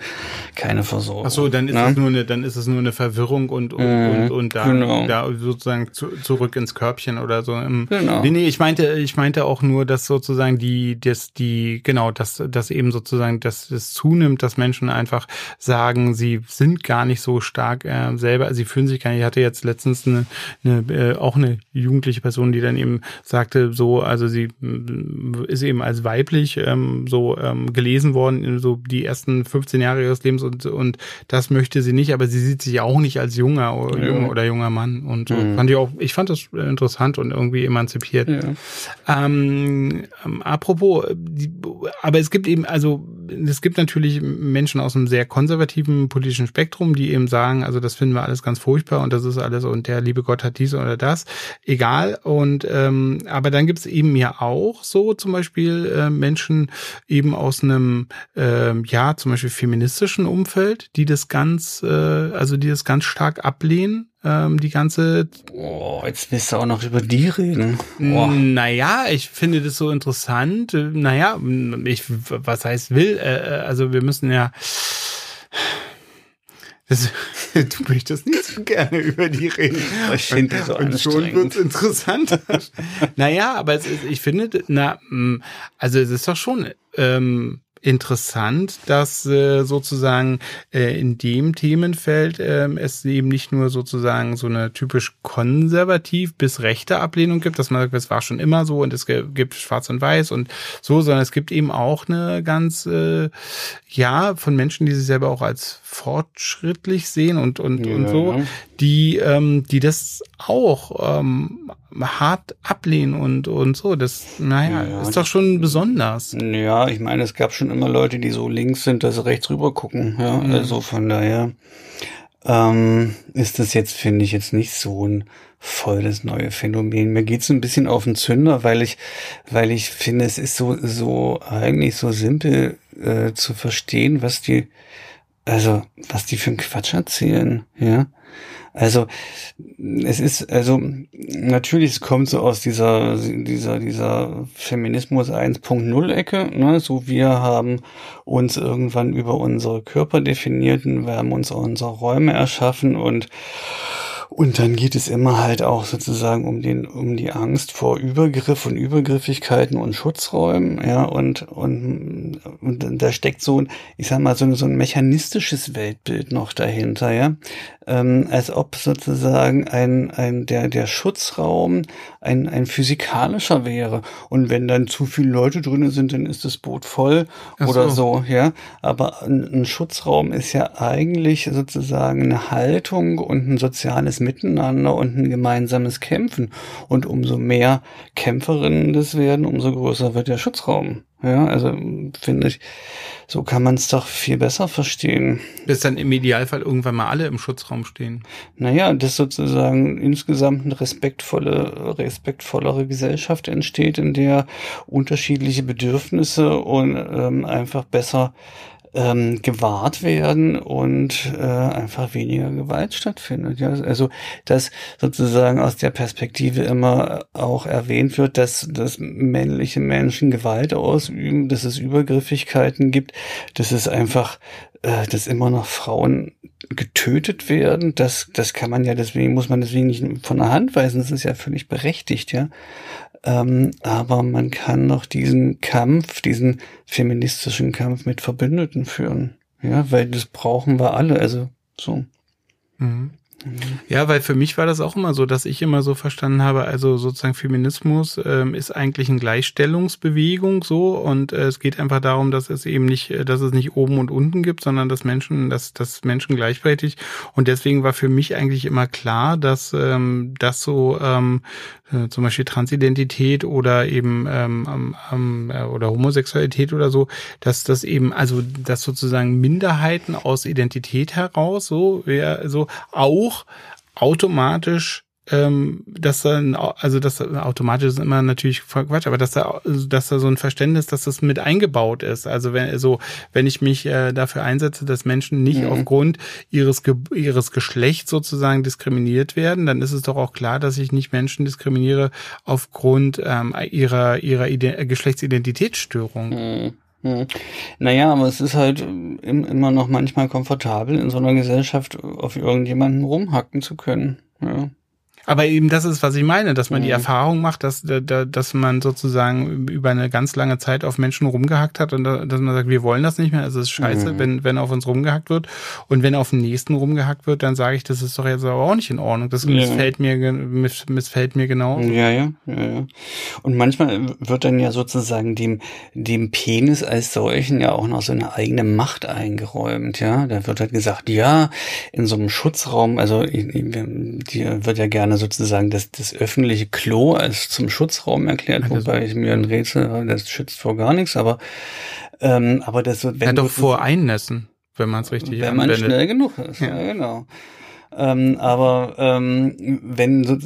keine Versorgung. Ach so, dann ist Na? es nur eine, dann ist es nur eine Verwirrung und und, mhm, und, und da, genau. da sozusagen zu, zurück ins Körbchen oder so. Genau. Nee, nee, ich meinte, ich meinte auch nur, dass sozusagen die, das, die, genau, dass, dass eben sozusagen, dass es zunimmt, dass Menschen einfach sagen, sie sind gar nicht so stark äh, selber, sie fühlen sich gar nicht. Ich hatte jetzt letztens eine, eine, äh, auch eine jugendliche Person, die dann eben sagte, so, also sie äh, ist eben als weiblich ähm, so ähm, gelesen worden, so die ersten 15 Jahre ihres Lebens und, und das möchte sie nicht, aber sie sieht sich auch nicht als junger oder, ja. junger, oder junger Mann. Und so mhm. fand ich auch, ich fand das interessant und irgendwie emanzipiert. Ja. Ähm, ähm, apropos, die, aber es gibt eben, also es gibt natürlich Menschen aus einem sehr konservativen politischen Spektrum, die eben sagen, also das finden wir alles ganz furchtbar und das ist alles und der liebe Gott Gott hat dies oder das, egal. Und ähm, aber dann gibt es eben ja auch so zum Beispiel äh, Menschen eben aus einem äh, ja zum Beispiel feministischen Umfeld, die das ganz, äh, also die das ganz stark ablehnen ähm, die ganze. Oh, jetzt willst du auch noch über die reden. Oh. Naja, ich finde das so interessant. Naja, ich, was heißt will? Äh, äh also wir müssen ja. Das, du möchtest nicht so gerne über die reden. Ich finde das so Und schon wird's interessant. naja, aber es ist, ich finde, na, mm, also es ist doch schon ähm, interessant, dass äh, sozusagen äh, in dem Themenfeld äh, es eben nicht nur sozusagen so eine typisch konservativ bis rechte Ablehnung gibt, dass man sagt, es war schon immer so und es gibt schwarz und weiß und so, sondern es gibt eben auch eine ganz, äh, ja, von Menschen, die sich selber auch als fortschrittlich sehen und, und, ja. und so, die, ähm, die das auch ähm, hart ablehnen und, und so. Das, naja, ja, ist doch schon besonders. Ja, ich meine, es gab schon immer Leute, die so links sind, dass sie rechts rüber gucken. Ja, mhm. also von daher ähm, ist das jetzt, finde ich, jetzt nicht so ein voll das neue Phänomen. Mir geht's ein bisschen auf den Zünder, weil ich, weil ich finde, es ist so, so eigentlich so simpel äh, zu verstehen, was die, also was die für einen Quatsch erzählen, ja. Also es ist also natürlich es kommt so aus dieser dieser dieser Feminismus 1.0 Ecke, ne, so wir haben uns irgendwann über unsere Körper definiert, wir haben uns unsere Räume erschaffen und und dann geht es immer halt auch sozusagen um den, um die Angst vor Übergriff und Übergriffigkeiten und Schutzräumen, ja, und, und, und da steckt so, ich sag mal, so, so ein mechanistisches Weltbild noch dahinter, ja, ähm, als ob sozusagen ein, ein, der, der Schutzraum ein, ein physikalischer wäre. Und wenn dann zu viele Leute drinnen sind, dann ist das Boot voll so. oder so, ja. Aber ein, ein Schutzraum ist ja eigentlich sozusagen eine Haltung und ein soziales Miteinander und ein gemeinsames Kämpfen. Und umso mehr Kämpferinnen das werden, umso größer wird der Schutzraum. Ja, also finde ich, so kann man es doch viel besser verstehen. Bis dann im Idealfall irgendwann mal alle im Schutzraum stehen. Naja, dass sozusagen insgesamt eine respektvolle, respektvollere Gesellschaft entsteht, in der unterschiedliche Bedürfnisse und ähm, einfach besser ähm, gewahrt werden und äh, einfach weniger Gewalt stattfindet. Ja, also dass sozusagen aus der Perspektive immer auch erwähnt wird, dass, dass männliche Menschen Gewalt ausüben, dass es Übergriffigkeiten gibt, dass es einfach, äh, dass immer noch Frauen getötet werden. Das, das kann man ja deswegen, muss man deswegen nicht von der Hand weisen. Das ist ja völlig berechtigt, ja. Ähm, aber man kann noch diesen Kampf, diesen feministischen Kampf mit Verbündeten führen. Ja, weil das brauchen wir alle. Also so. Mhm. Ja, weil für mich war das auch immer so, dass ich immer so verstanden habe, also sozusagen Feminismus ähm, ist eigentlich eine Gleichstellungsbewegung so und äh, es geht einfach darum, dass es eben nicht, äh, dass es nicht oben und unten gibt, sondern dass Menschen, dass, dass Menschen gleichwertig. Und deswegen war für mich eigentlich immer klar, dass ähm, das so ähm, äh, zum Beispiel Transidentität oder eben ähm, ähm, äh, oder Homosexualität oder so, dass das eben, also dass sozusagen Minderheiten aus Identität heraus so, ja, so auch automatisch ähm, dass dann, also das automatisch ist immer natürlich voll Quatsch, aber dass da, dass da so ein Verständnis, dass das mit eingebaut ist. Also wenn so, wenn ich mich äh, dafür einsetze, dass Menschen nicht mhm. aufgrund ihres Ge ihres Geschlechts sozusagen diskriminiert werden, dann ist es doch auch klar, dass ich nicht Menschen diskriminiere aufgrund ähm, ihrer ihrer Ide Geschlechtsidentitätsstörung. Mhm. Hm. Naja, aber es ist halt immer noch manchmal komfortabel, in so einer Gesellschaft auf irgendjemanden rumhacken zu können. Ja. Aber eben das ist, was ich meine, dass man mhm. die Erfahrung macht, dass, dass man sozusagen über eine ganz lange Zeit auf Menschen rumgehackt hat und dass man sagt, wir wollen das nicht mehr. Also es ist scheiße, mhm. wenn, wenn auf uns rumgehackt wird. Und wenn auf den nächsten rumgehackt wird, dann sage ich, das ist doch jetzt aber auch nicht in Ordnung. Das ja. missfällt mir, missfällt mir genau. Ja, ja, ja, ja. Und manchmal wird dann ja sozusagen dem, dem Penis als solchen ja auch noch so eine eigene Macht eingeräumt, ja. Da wird halt gesagt, ja, in so einem Schutzraum, also die wird ja gerne gerne sozusagen das, das öffentliche Klo als zum Schutzraum erklärt, wobei ich mir ein Rätsel, das schützt vor gar nichts, aber ähm, aber das wird wenn ja, doch vor Einnässen, wenn man es richtig Wenn man schnell genug ist, ja, ja genau. Ähm, aber ähm, wenn so,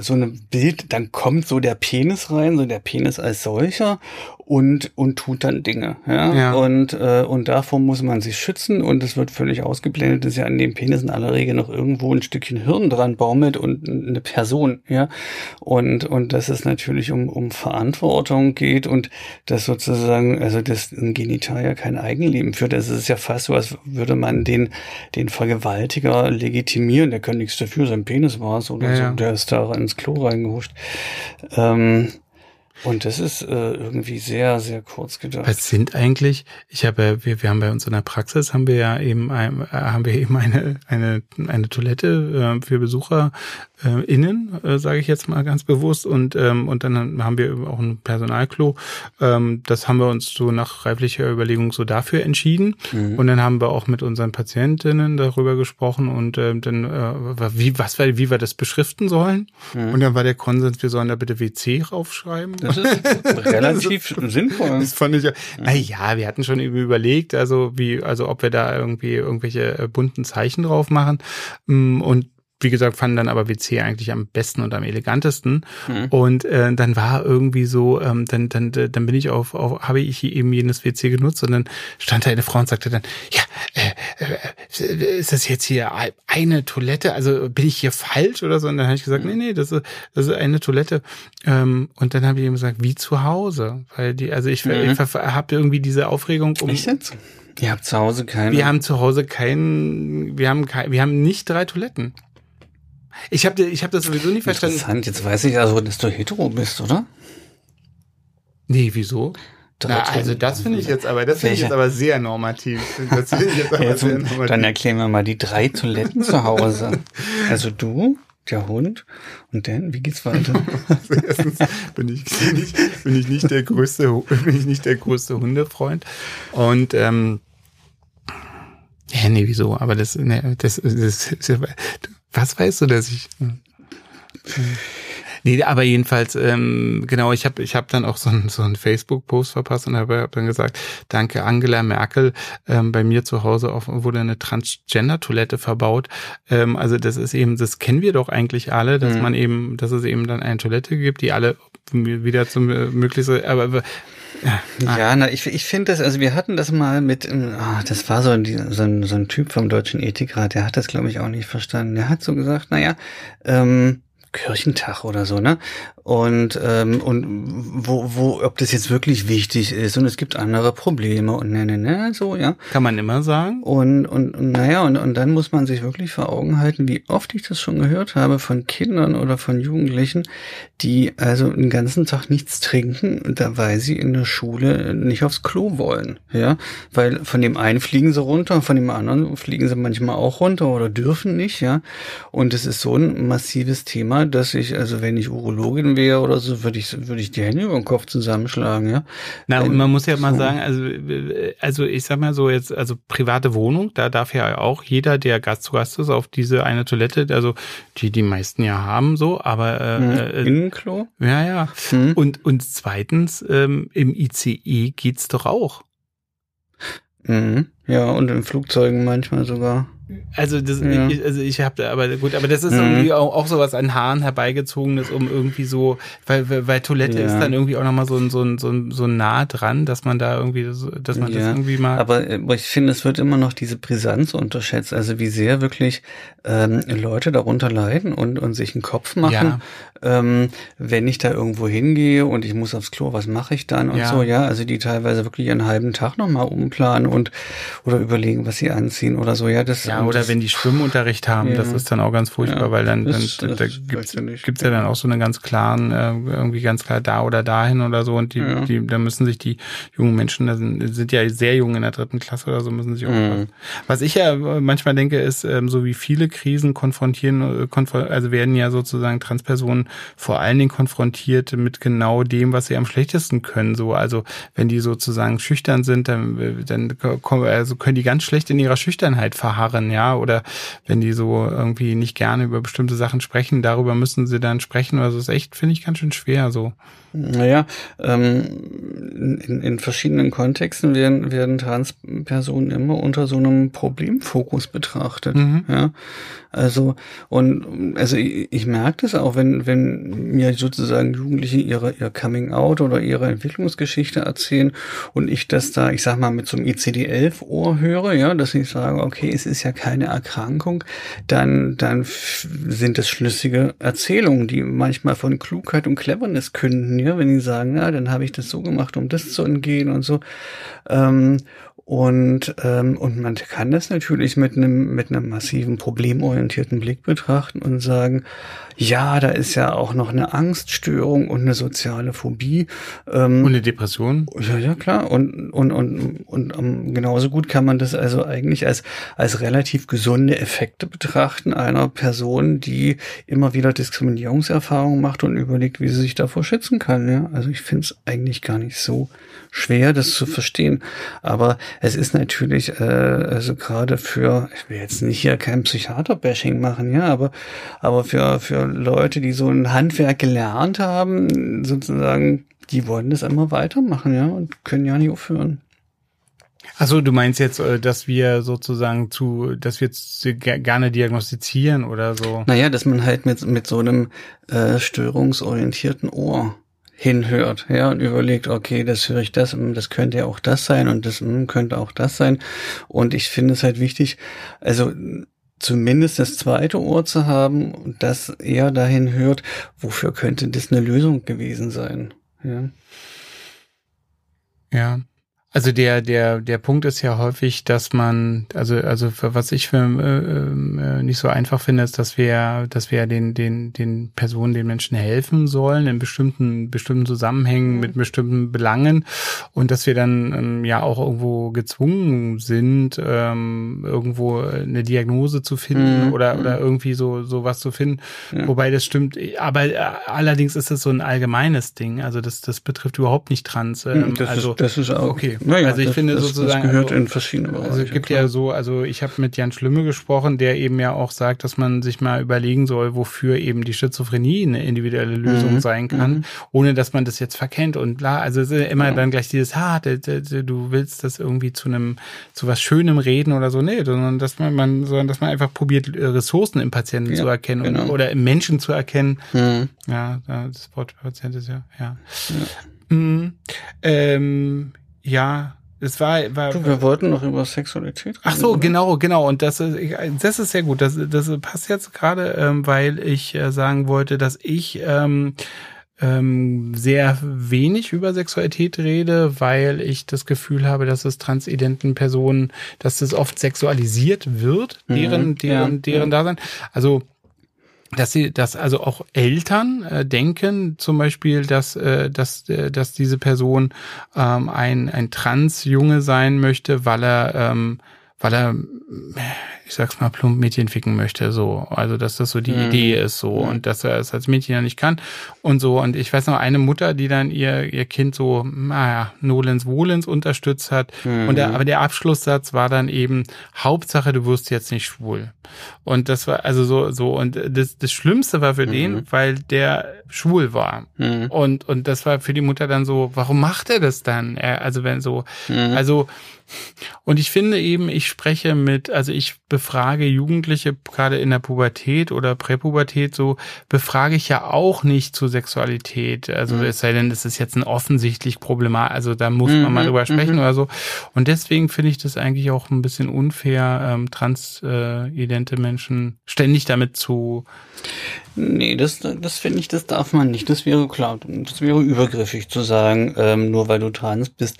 so ein Bild, dann kommt so der Penis rein, so der Penis als solcher und und tut dann Dinge. Ja? ja. Und äh, und davor muss man sich schützen und es wird völlig ausgeblendet, dass ja an dem Penis in aller Regel noch irgendwo ein Stückchen Hirn dran baumelt und eine Person. Ja. Und und dass es natürlich um um Verantwortung geht und dass sozusagen also das ein Genital ja kein Eigenleben führt. Das ist ja fast so, als würde man den den Vergewaltiger legitimieren. Der kann nichts dafür, sein Penis war es oder ja, so. Ja. Der ist da ins Klo reingehuscht. Ähm, und das ist äh, irgendwie sehr, sehr kurz gedacht. Was sind eigentlich, ich habe, wir, wir haben bei uns in der Praxis, haben wir ja eben, ein, äh, haben wir eben eine, eine, eine Toilette äh, für Besucher äh, innen, äh, sage ich jetzt mal ganz bewusst. Und, ähm, und dann haben wir auch ein Personalklo. Ähm, das haben wir uns so nach reiflicher Überlegung so dafür entschieden. Mhm. Und dann haben wir auch mit unseren Patientinnen darüber gesprochen und ähm, dann, äh, wie, was, wie wir das beschriften sollen. Mhm. Und dann war der Konsens, wir sollen da bitte WC raufschreiben. Das ist relativ sinnvoll. Das fand ich, ja. na ja, wir hatten schon überlegt, also wie, also ob wir da irgendwie irgendwelche äh, bunten Zeichen drauf machen. Mm, und wie gesagt, fanden dann aber WC eigentlich am besten und am elegantesten. Mhm. Und äh, dann war irgendwie so, ähm, dann, dann, dann bin ich auf, auf habe ich eben jenes WC genutzt und dann stand da eine Frau und sagte dann, ja, äh, äh, ist das jetzt hier eine Toilette? Also bin ich hier falsch oder so? Und dann habe ich gesagt, mhm. nee, nee, das ist, das ist eine Toilette. Ähm, und dann habe ich ihm gesagt, wie zu Hause. Weil die, also ich, mhm. ich habe irgendwie diese Aufregung um. Echt jetzt? Ihr habt zu Hause keine? Wir haben zu Hause keinen, wir haben kein, wir haben nicht drei Toiletten. Ich habe ich hab das sowieso nicht verstanden. Interessant, jetzt weiß ich also, dass du hetero bist, oder? Nee, wieso? Na, also das finde ich jetzt aber, das finde ich jetzt aber sehr normativ. Das ich jetzt aber jetzt, sehr normativ. Dann erklären wir mal die drei Toiletten zu Hause. Also du, der Hund und dann, wie geht's weiter? Also erstens bin ich, bin ich, bin ich nicht der größte, bin ich nicht der größte Hundefreund und ähm, ja, nee, wieso? Aber das, nee, das, das, das, was weißt du, dass ich. Hm. Nee, aber jedenfalls, ähm, genau, ich habe ich hab dann auch so einen so einen Facebook-Post verpasst und habe hab dann gesagt, danke Angela Merkel, ähm, bei mir zu Hause auf, wurde eine Transgender-Toilette verbaut. Ähm, also das ist eben, das kennen wir doch eigentlich alle, dass mhm. man eben, dass es eben dann eine Toilette gibt, die alle wieder zum äh, möglichst, aber ja, na, ich, ich finde das, also wir hatten das mal mit, oh, das war so ein, so, ein, so ein Typ vom Deutschen Ethikrat, der hat das, glaube ich, auch nicht verstanden. Der hat so gesagt, naja, ähm, Kirchentag oder so, ne? Und ähm, und wo wo ob das jetzt wirklich wichtig ist. Und es gibt andere Probleme und ne ne ne so ja. Kann man immer sagen. Und und, und naja und und dann muss man sich wirklich vor Augen halten wie oft ich das schon gehört habe von Kindern oder von Jugendlichen die also den ganzen Tag nichts trinken da weil sie in der Schule nicht aufs Klo wollen ja. Weil von dem einen fliegen sie runter von dem anderen fliegen sie manchmal auch runter oder dürfen nicht ja. Und es ist so ein massives Thema dass ich also wenn ich Urologin wäre oder so, würde ich, würde ich die Hände über den Kopf zusammenschlagen, ja. Na, und man muss ja mal sagen, also, also ich sag mal so jetzt, also private Wohnung, da darf ja auch jeder, der Gast zu Gast ist, auf diese eine Toilette, also die die meisten ja haben so, aber äh, mhm. Äh, Innenklo? Ja, ja. Mhm. Und, und zweitens, ähm, im ICE geht's doch auch. Mhm. Ja, und in Flugzeugen manchmal sogar. Also das, ja. ich, also ich habe, aber gut, aber das ist mhm. irgendwie auch, auch sowas an Haaren herbeigezogenes, um irgendwie so, weil, weil, weil Toilette ja. ist dann irgendwie auch nochmal so, ein so, ein so, ein so nah dran, dass man da irgendwie, dass man ja. das irgendwie mal. Aber, aber ich finde, es wird immer noch diese Brisanz unterschätzt, also wie sehr wirklich ähm, Leute darunter leiden und, und sich einen Kopf machen, ähm, wenn ich da irgendwo hingehe und ich muss aufs Klo, was mache ich dann und so, ja, also die teilweise wirklich einen halben Tag nochmal umplanen und oder überlegen, was sie anziehen oder so, ja, das ja, oder wenn die Schwimmunterricht haben, ja. das ist dann auch ganz furchtbar, ja, weil dann, dann das, da gibt's, gibt's ja dann auch so eine ganz klaren, äh, irgendwie ganz klar da oder dahin oder so und die, ja. die, da müssen sich die jungen Menschen, da sind, sind ja sehr jung in der dritten Klasse oder so, müssen sich auch mhm. Was ich ja manchmal denke, ist, ähm, so wie viele Krisen konfrontieren, äh, also werden ja sozusagen Transpersonen vor allen Dingen konfrontiert mit genau dem, was sie am schlechtesten können. So, also wenn die sozusagen schüchtern sind, dann, dann also können die ganz schlecht in ihrer Schüchternheit verharren ja, oder wenn die so irgendwie nicht gerne über bestimmte Sachen sprechen, darüber müssen sie dann sprechen. Also das ist echt, finde ich, ganz schön schwer so. Naja, ähm, in, in verschiedenen Kontexten werden, werden Transpersonen immer unter so einem Problemfokus betrachtet. Mhm. Ja, also und also ich, ich merke das auch, wenn wenn mir sozusagen Jugendliche ihre ihr Coming Out oder ihre Entwicklungsgeschichte erzählen und ich das da, ich sag mal mit so einem ICD-11 Ohr höre, ja, dass ich sage, okay, es ist ja keine Erkrankung, dann dann sind das schlüssige Erzählungen, die manchmal von Klugheit und Cleverness künden ja, wenn die sagen, ja, dann habe ich das so gemacht, um das zu entgehen und so. Ähm, und, ähm, und man kann das natürlich mit einem, mit einem massiven problemorientierten Blick betrachten und sagen, ja, da ist ja auch noch eine Angststörung und eine soziale Phobie. Ähm, und eine Depression? Ja, ja, klar. Und, und, und, und um, genauso gut kann man das also eigentlich als, als relativ gesunde Effekte betrachten einer Person, die immer wieder Diskriminierungserfahrungen macht und überlegt, wie sie sich davor schützen kann. Ja? Also ich finde es eigentlich gar nicht so schwer, das zu verstehen. Aber es ist natürlich, äh, also gerade für, ich will jetzt nicht hier kein Psychiater-Bashing machen, ja, aber, aber für, für Leute, die so ein Handwerk gelernt haben, sozusagen, die wollen das immer weitermachen, ja, und können ja nicht aufhören. Also du meinst jetzt, äh, dass wir sozusagen zu, dass wir gerne diagnostizieren oder so? Naja, dass man halt mit, mit so einem äh, störungsorientierten Ohr hinhört, ja, und überlegt, okay, das höre ich das, das könnte ja auch das sein und das hm, könnte auch das sein. Und ich finde es halt wichtig, also zumindest das zweite Ohr zu haben, das eher dahin hört, wofür könnte das eine Lösung gewesen sein, ja. Ja. Also der der der Punkt ist ja häufig, dass man also also für was ich für äh, äh, nicht so einfach finde, ist, dass wir dass wir den den den Personen den Menschen helfen sollen in bestimmten bestimmten Zusammenhängen mit bestimmten Belangen und dass wir dann ähm, ja auch irgendwo gezwungen sind ähm, irgendwo eine Diagnose zu finden mhm. oder oder irgendwie so so was zu finden, ja. wobei das stimmt. Aber äh, allerdings ist es so ein allgemeines Ding. Also das das betrifft überhaupt nicht Trans. Ähm, das also ist, das ist auch okay. Naja, also ich das, finde das, sozusagen. Das gehört also, in verschiedene Bereiche. Also es gibt klar. ja so, also ich habe mit Jan Schlimme gesprochen, der eben ja auch sagt, dass man sich mal überlegen soll, wofür eben die Schizophrenie eine individuelle Lösung mhm. sein kann, mhm. ohne dass man das jetzt verkennt und klar, also es ist immer ja. dann gleich dieses, ha, du willst das irgendwie zu einem, zu was Schönem reden oder so, nee, sondern dass man, man sondern dass man einfach probiert, Ressourcen im Patienten ja, zu erkennen genau. oder im Menschen zu erkennen. Mhm. Ja, das Wort Patient ist ja, ja. ja. Mhm. Ähm, ja, es war, war du, wir wollten noch über Sexualität reden. Ach so, oder? genau, genau. Und das ist, das ist sehr gut. Das, das passt jetzt gerade, ähm, weil ich äh, sagen wollte, dass ich ähm, ähm, sehr wenig über Sexualität rede, weil ich das Gefühl habe, dass es transidenten Personen, dass das oft sexualisiert wird, deren, mhm, deren, ja, deren ja. Dasein. Also dass sie, dass also auch Eltern äh, denken zum Beispiel, dass, äh, dass, äh, dass diese Person ähm, ein, ein Trans-Junge sein möchte, weil er, ähm, weil er ich sag's mal plump, Mädchen ficken möchte, so. Also, dass das so die mhm. Idee ist, so. Mhm. Und dass er es als Mädchen ja nicht kann und so. Und ich weiß noch, eine Mutter, die dann ihr, ihr Kind so, naja, Nolens Wohlens unterstützt hat. Mhm. Und der, aber der Abschlusssatz war dann eben, Hauptsache, du wirst jetzt nicht schwul. Und das war also so, so. Und das, das Schlimmste war für mhm. den, weil der schwul war. Mhm. Und, und das war für die Mutter dann so, warum macht er das dann? Er, also wenn so, mhm. also, und ich finde eben, ich spreche mit, also ich befrage Jugendliche gerade in der Pubertät oder Präpubertät so, befrage ich ja auch nicht zur Sexualität. Also mhm. es sei denn, das ist jetzt ein offensichtlich Problemat, also da muss mhm. man mal mhm. drüber sprechen mhm. oder so. Und deswegen finde ich das eigentlich auch ein bisschen unfair, ähm, transidente äh, Menschen ständig damit zu Nee, das, das finde ich, das darf man nicht. Das wäre klar, das wäre übergriffig zu sagen, ähm, nur weil du trans bist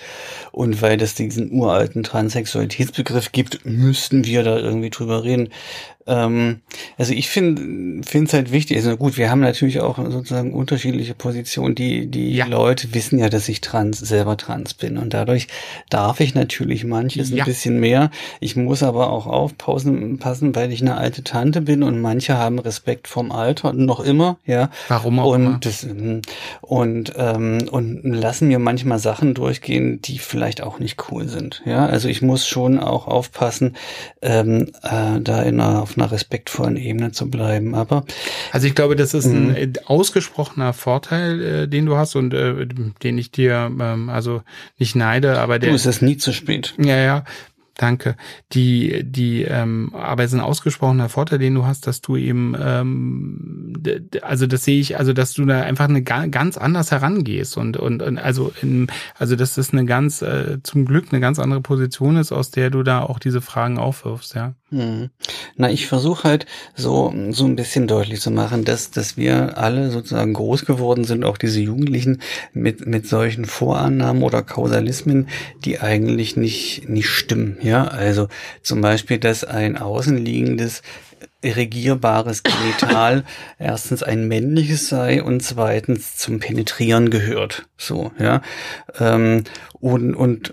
und weil es diesen uralten Transsexualitätsbegriff gibt, müssten wir da irgendwie drüber reden. Ähm, also ich finde finde es halt wichtig. Also gut, wir haben natürlich auch sozusagen unterschiedliche Positionen. Die die ja. Leute wissen ja, dass ich trans selber trans bin und dadurch darf ich natürlich manches ja. ein bisschen mehr. Ich muss aber auch aufpassen, passen, weil ich eine alte Tante bin und manche haben Respekt vom Alter noch immer, ja. Warum auch und immer. Das, hm, und ähm, und lassen mir manchmal Sachen durchgehen, die vielleicht auch nicht cool sind, ja. Also ich muss schon auch aufpassen, ähm, äh, da in einer, auf einer respektvollen Ebene zu bleiben. Aber also ich glaube, das ist ein mhm. ausgesprochener Vorteil, äh, den du hast und äh, den ich dir ähm, also nicht neide, aber der. Du, es ist nie zu spät. Ja, ja. Danke. Die, die, ähm, aber es ist ein ausgesprochener Vorteil, den du hast, dass du eben, ähm, also das sehe ich, also dass du da einfach eine ganz anders herangehst und und, und also in, also dass das eine ganz äh, zum Glück eine ganz andere Position ist, aus der du da auch diese Fragen aufwirfst, ja. Hm. Na, ich versuche halt so so ein bisschen deutlich zu machen, dass dass wir alle sozusagen groß geworden sind, auch diese Jugendlichen mit mit solchen Vorannahmen oder Kausalismen, die eigentlich nicht nicht stimmen. Ja, also zum Beispiel, dass ein außenliegendes regierbares Genital erstens ein männliches sei und zweitens zum Penetrieren gehört. So, ja. Ähm, und, und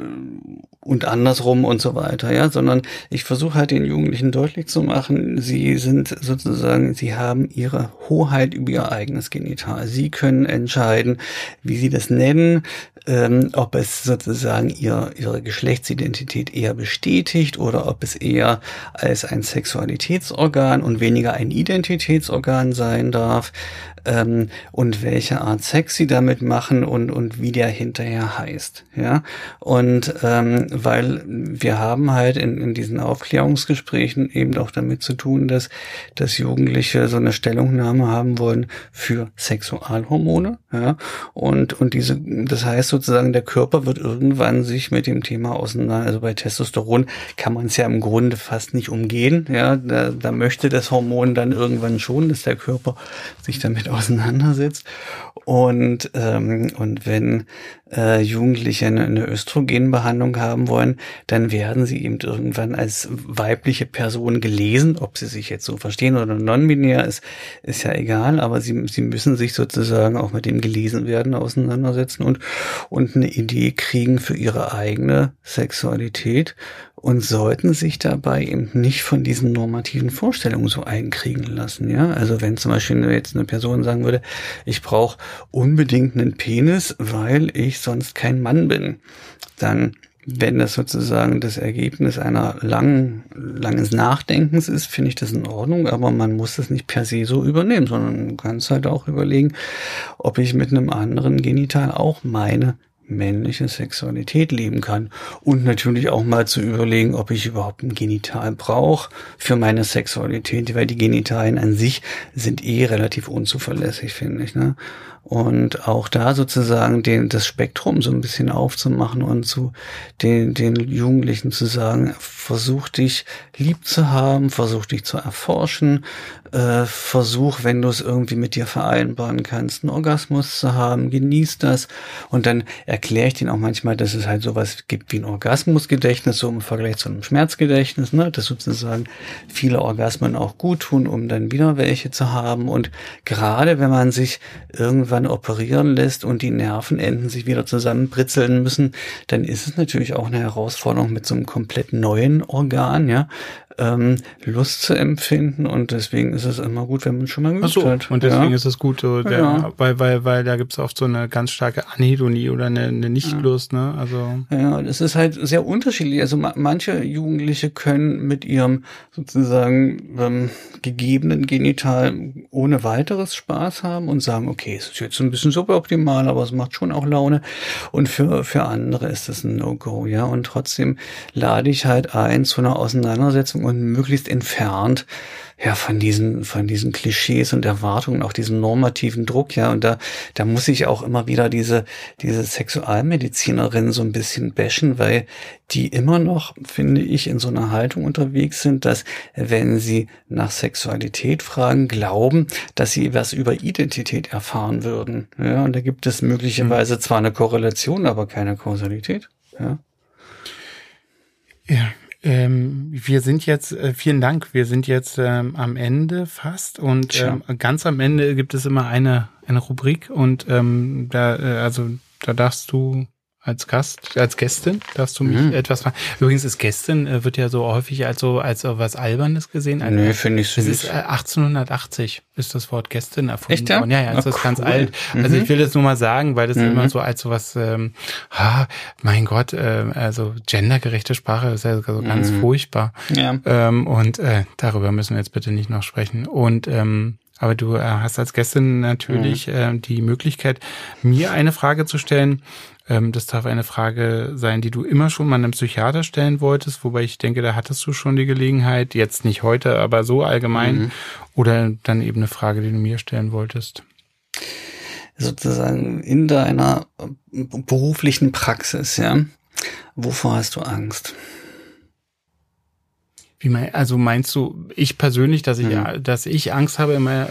und andersrum und so weiter, ja, sondern ich versuche halt den Jugendlichen deutlich zu machen, sie sind sozusagen, sie haben ihre Hoheit über ihr eigenes Genital. Sie können entscheiden, wie sie das nennen, ähm, ob es sozusagen ihr, ihre Geschlechtsidentität eher bestätigt oder ob es eher als ein Sexualitätsorgan und weniger ein Identitätsorgan sein darf ähm, und welche Art Sex sie damit machen und, und wie der hinterher heißt. Ja, und ähm, weil wir haben halt in, in diesen Aufklärungsgesprächen eben auch damit zu tun, dass, dass Jugendliche so eine Stellungnahme haben wollen für Sexualhormone. Ja, und, und diese, das heißt sozusagen, der Körper wird irgendwann sich mit dem Thema auseinander, also bei Testosteron kann man es ja im Grunde fast nicht umgehen. Ja, da, da möchte das Hormon dann irgendwann schon, dass der Körper sich damit auseinandersetzt. Und, ähm, und wenn äh, Jugendliche eine, eine Östrogenbehandlung haben wollen, dann werden sie eben irgendwann als weibliche Person gelesen. Ob sie sich jetzt so verstehen oder non-binär ist, ist ja egal, aber sie, sie müssen sich sozusagen auch mit dem gelesen werden auseinandersetzen und, und eine Idee kriegen für ihre eigene Sexualität und sollten sich dabei eben nicht von diesen normativen Vorstellungen so einkriegen lassen. Ja, also wenn zum Beispiel jetzt eine Person sagen würde, ich brauche unbedingt einen Penis, weil ich sonst kein Mann bin, dann wenn das sozusagen das Ergebnis einer langen, langes Nachdenkens ist, finde ich das in Ordnung, aber man muss das nicht per se so übernehmen, sondern man kann es halt auch überlegen, ob ich mit einem anderen Genital auch meine männliche Sexualität leben kann. Und natürlich auch mal zu überlegen, ob ich überhaupt ein Genital brauche für meine Sexualität, weil die Genitalien an sich sind eh relativ unzuverlässig, finde ich. Ne? Und auch da sozusagen den, das Spektrum so ein bisschen aufzumachen und zu den, den Jugendlichen zu sagen, versuch dich lieb zu haben, versuch dich zu erforschen, äh, versuch, wenn du es irgendwie mit dir vereinbaren kannst, einen Orgasmus zu haben, genieß das. Und dann erkläre ich denen auch manchmal, dass es halt sowas gibt wie ein Orgasmusgedächtnis, so im Vergleich zu einem Schmerzgedächtnis, ne? dass sozusagen viele Orgasmen auch gut tun, um dann wieder welche zu haben. Und gerade wenn man sich irgendwann operieren lässt und die Nervenenden sich wieder zusammenbritzeln müssen, dann ist es natürlich auch eine Herausforderung mit so einem komplett neuen Organ, ja, ähm, Lust zu empfinden und deswegen ist es immer gut, wenn man schon mal geübt so, hat. Und deswegen ja. ist es gut, so der, ja. weil, weil, weil da gibt's oft so eine ganz starke Anhedonie oder eine, eine Nichtlust, ja. ne? Also. Ja, das ist halt sehr unterschiedlich. Also manche Jugendliche können mit ihrem sozusagen ähm, gegebenen Genital ohne weiteres Spaß haben und sagen, okay, es ist jetzt ein bisschen suboptimal, aber es macht schon auch Laune. Und für, für andere ist es ein No-Go, ja. Und trotzdem lade ich halt ein zu einer Auseinandersetzung und möglichst entfernt ja von diesen von diesen Klischees und Erwartungen auch diesem normativen Druck ja. Und da da muss ich auch immer wieder diese diese Sexualmedizinerin so ein bisschen bashen weil die immer noch finde ich in so einer Haltung unterwegs sind dass wenn sie nach Sexualität fragen glauben dass sie was über Identität erfahren würden ja. Und da gibt es möglicherweise zwar eine Korrelation aber keine Kausalität ja. Ja, ähm, wir sind jetzt, äh, vielen Dank, wir sind jetzt ähm, am Ende fast und ähm, ganz am Ende gibt es immer eine, eine Rubrik und ähm, da, äh, also da darfst du als Gast, als Gästin darfst du mich mhm. etwas fragen. Übrigens ist Gästin äh, wird ja so häufig als so als so was Albernes gesehen. Also, nee, finde ich süß. Es ist äh, 1880 ist das Wort Gästin erfunden Echt, ja? worden. Ja, ja, das ist cool. ganz alt. Also mhm. ich will das nur mal sagen, weil das mhm. immer so als so was, ähm, ha, mein Gott, äh, also gendergerechte Sprache ist ja so ganz mhm. furchtbar. Ja. Ähm, und äh, darüber müssen wir jetzt bitte nicht noch sprechen. Und ähm, aber du äh, hast als Gästin natürlich mhm. äh, die Möglichkeit, mir eine Frage zu stellen. Ähm, das darf eine Frage sein, die du immer schon mal einem Psychiater stellen wolltest, wobei ich denke, da hattest du schon die Gelegenheit, jetzt nicht heute, aber so allgemein. Mhm. Oder dann eben eine Frage, die du mir stellen wolltest. Sozusagen in deiner beruflichen Praxis, ja. Wovor hast du Angst? Wie mein, also meinst du, ich persönlich, dass ich, mhm. dass ich Angst habe immer,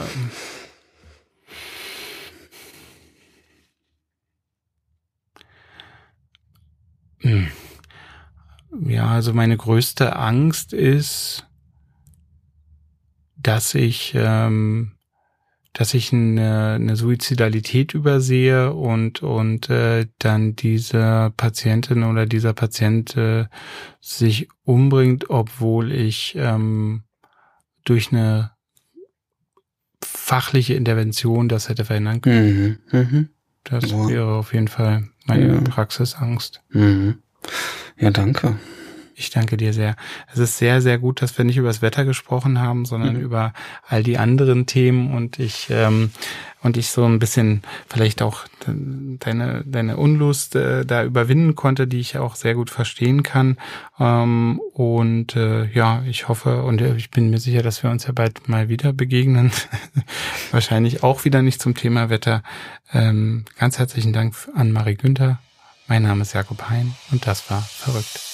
Ja, also meine größte Angst ist, dass ich, ähm, dass ich eine, eine Suizidalität übersehe und und äh, dann diese Patientin oder dieser Patient äh, sich umbringt, obwohl ich ähm, durch eine fachliche Intervention das hätte verhindern können. Mhm. Mhm. Das wäre auf jeden Fall meine ja. Praxisangst. Mhm. Ja, danke. Ich danke dir sehr. Es ist sehr, sehr gut, dass wir nicht über das Wetter gesprochen haben, sondern mhm. über all die anderen Themen und ich ähm, und ich so ein bisschen vielleicht auch deine deine Unlust äh, da überwinden konnte, die ich auch sehr gut verstehen kann. Ähm, und äh, ja, ich hoffe und ich bin mir sicher, dass wir uns ja bald mal wieder begegnen. Wahrscheinlich auch wieder nicht zum Thema Wetter. Ähm, ganz herzlichen Dank an Marie Günther mein Name ist Jakob Hein und das war Verrückt.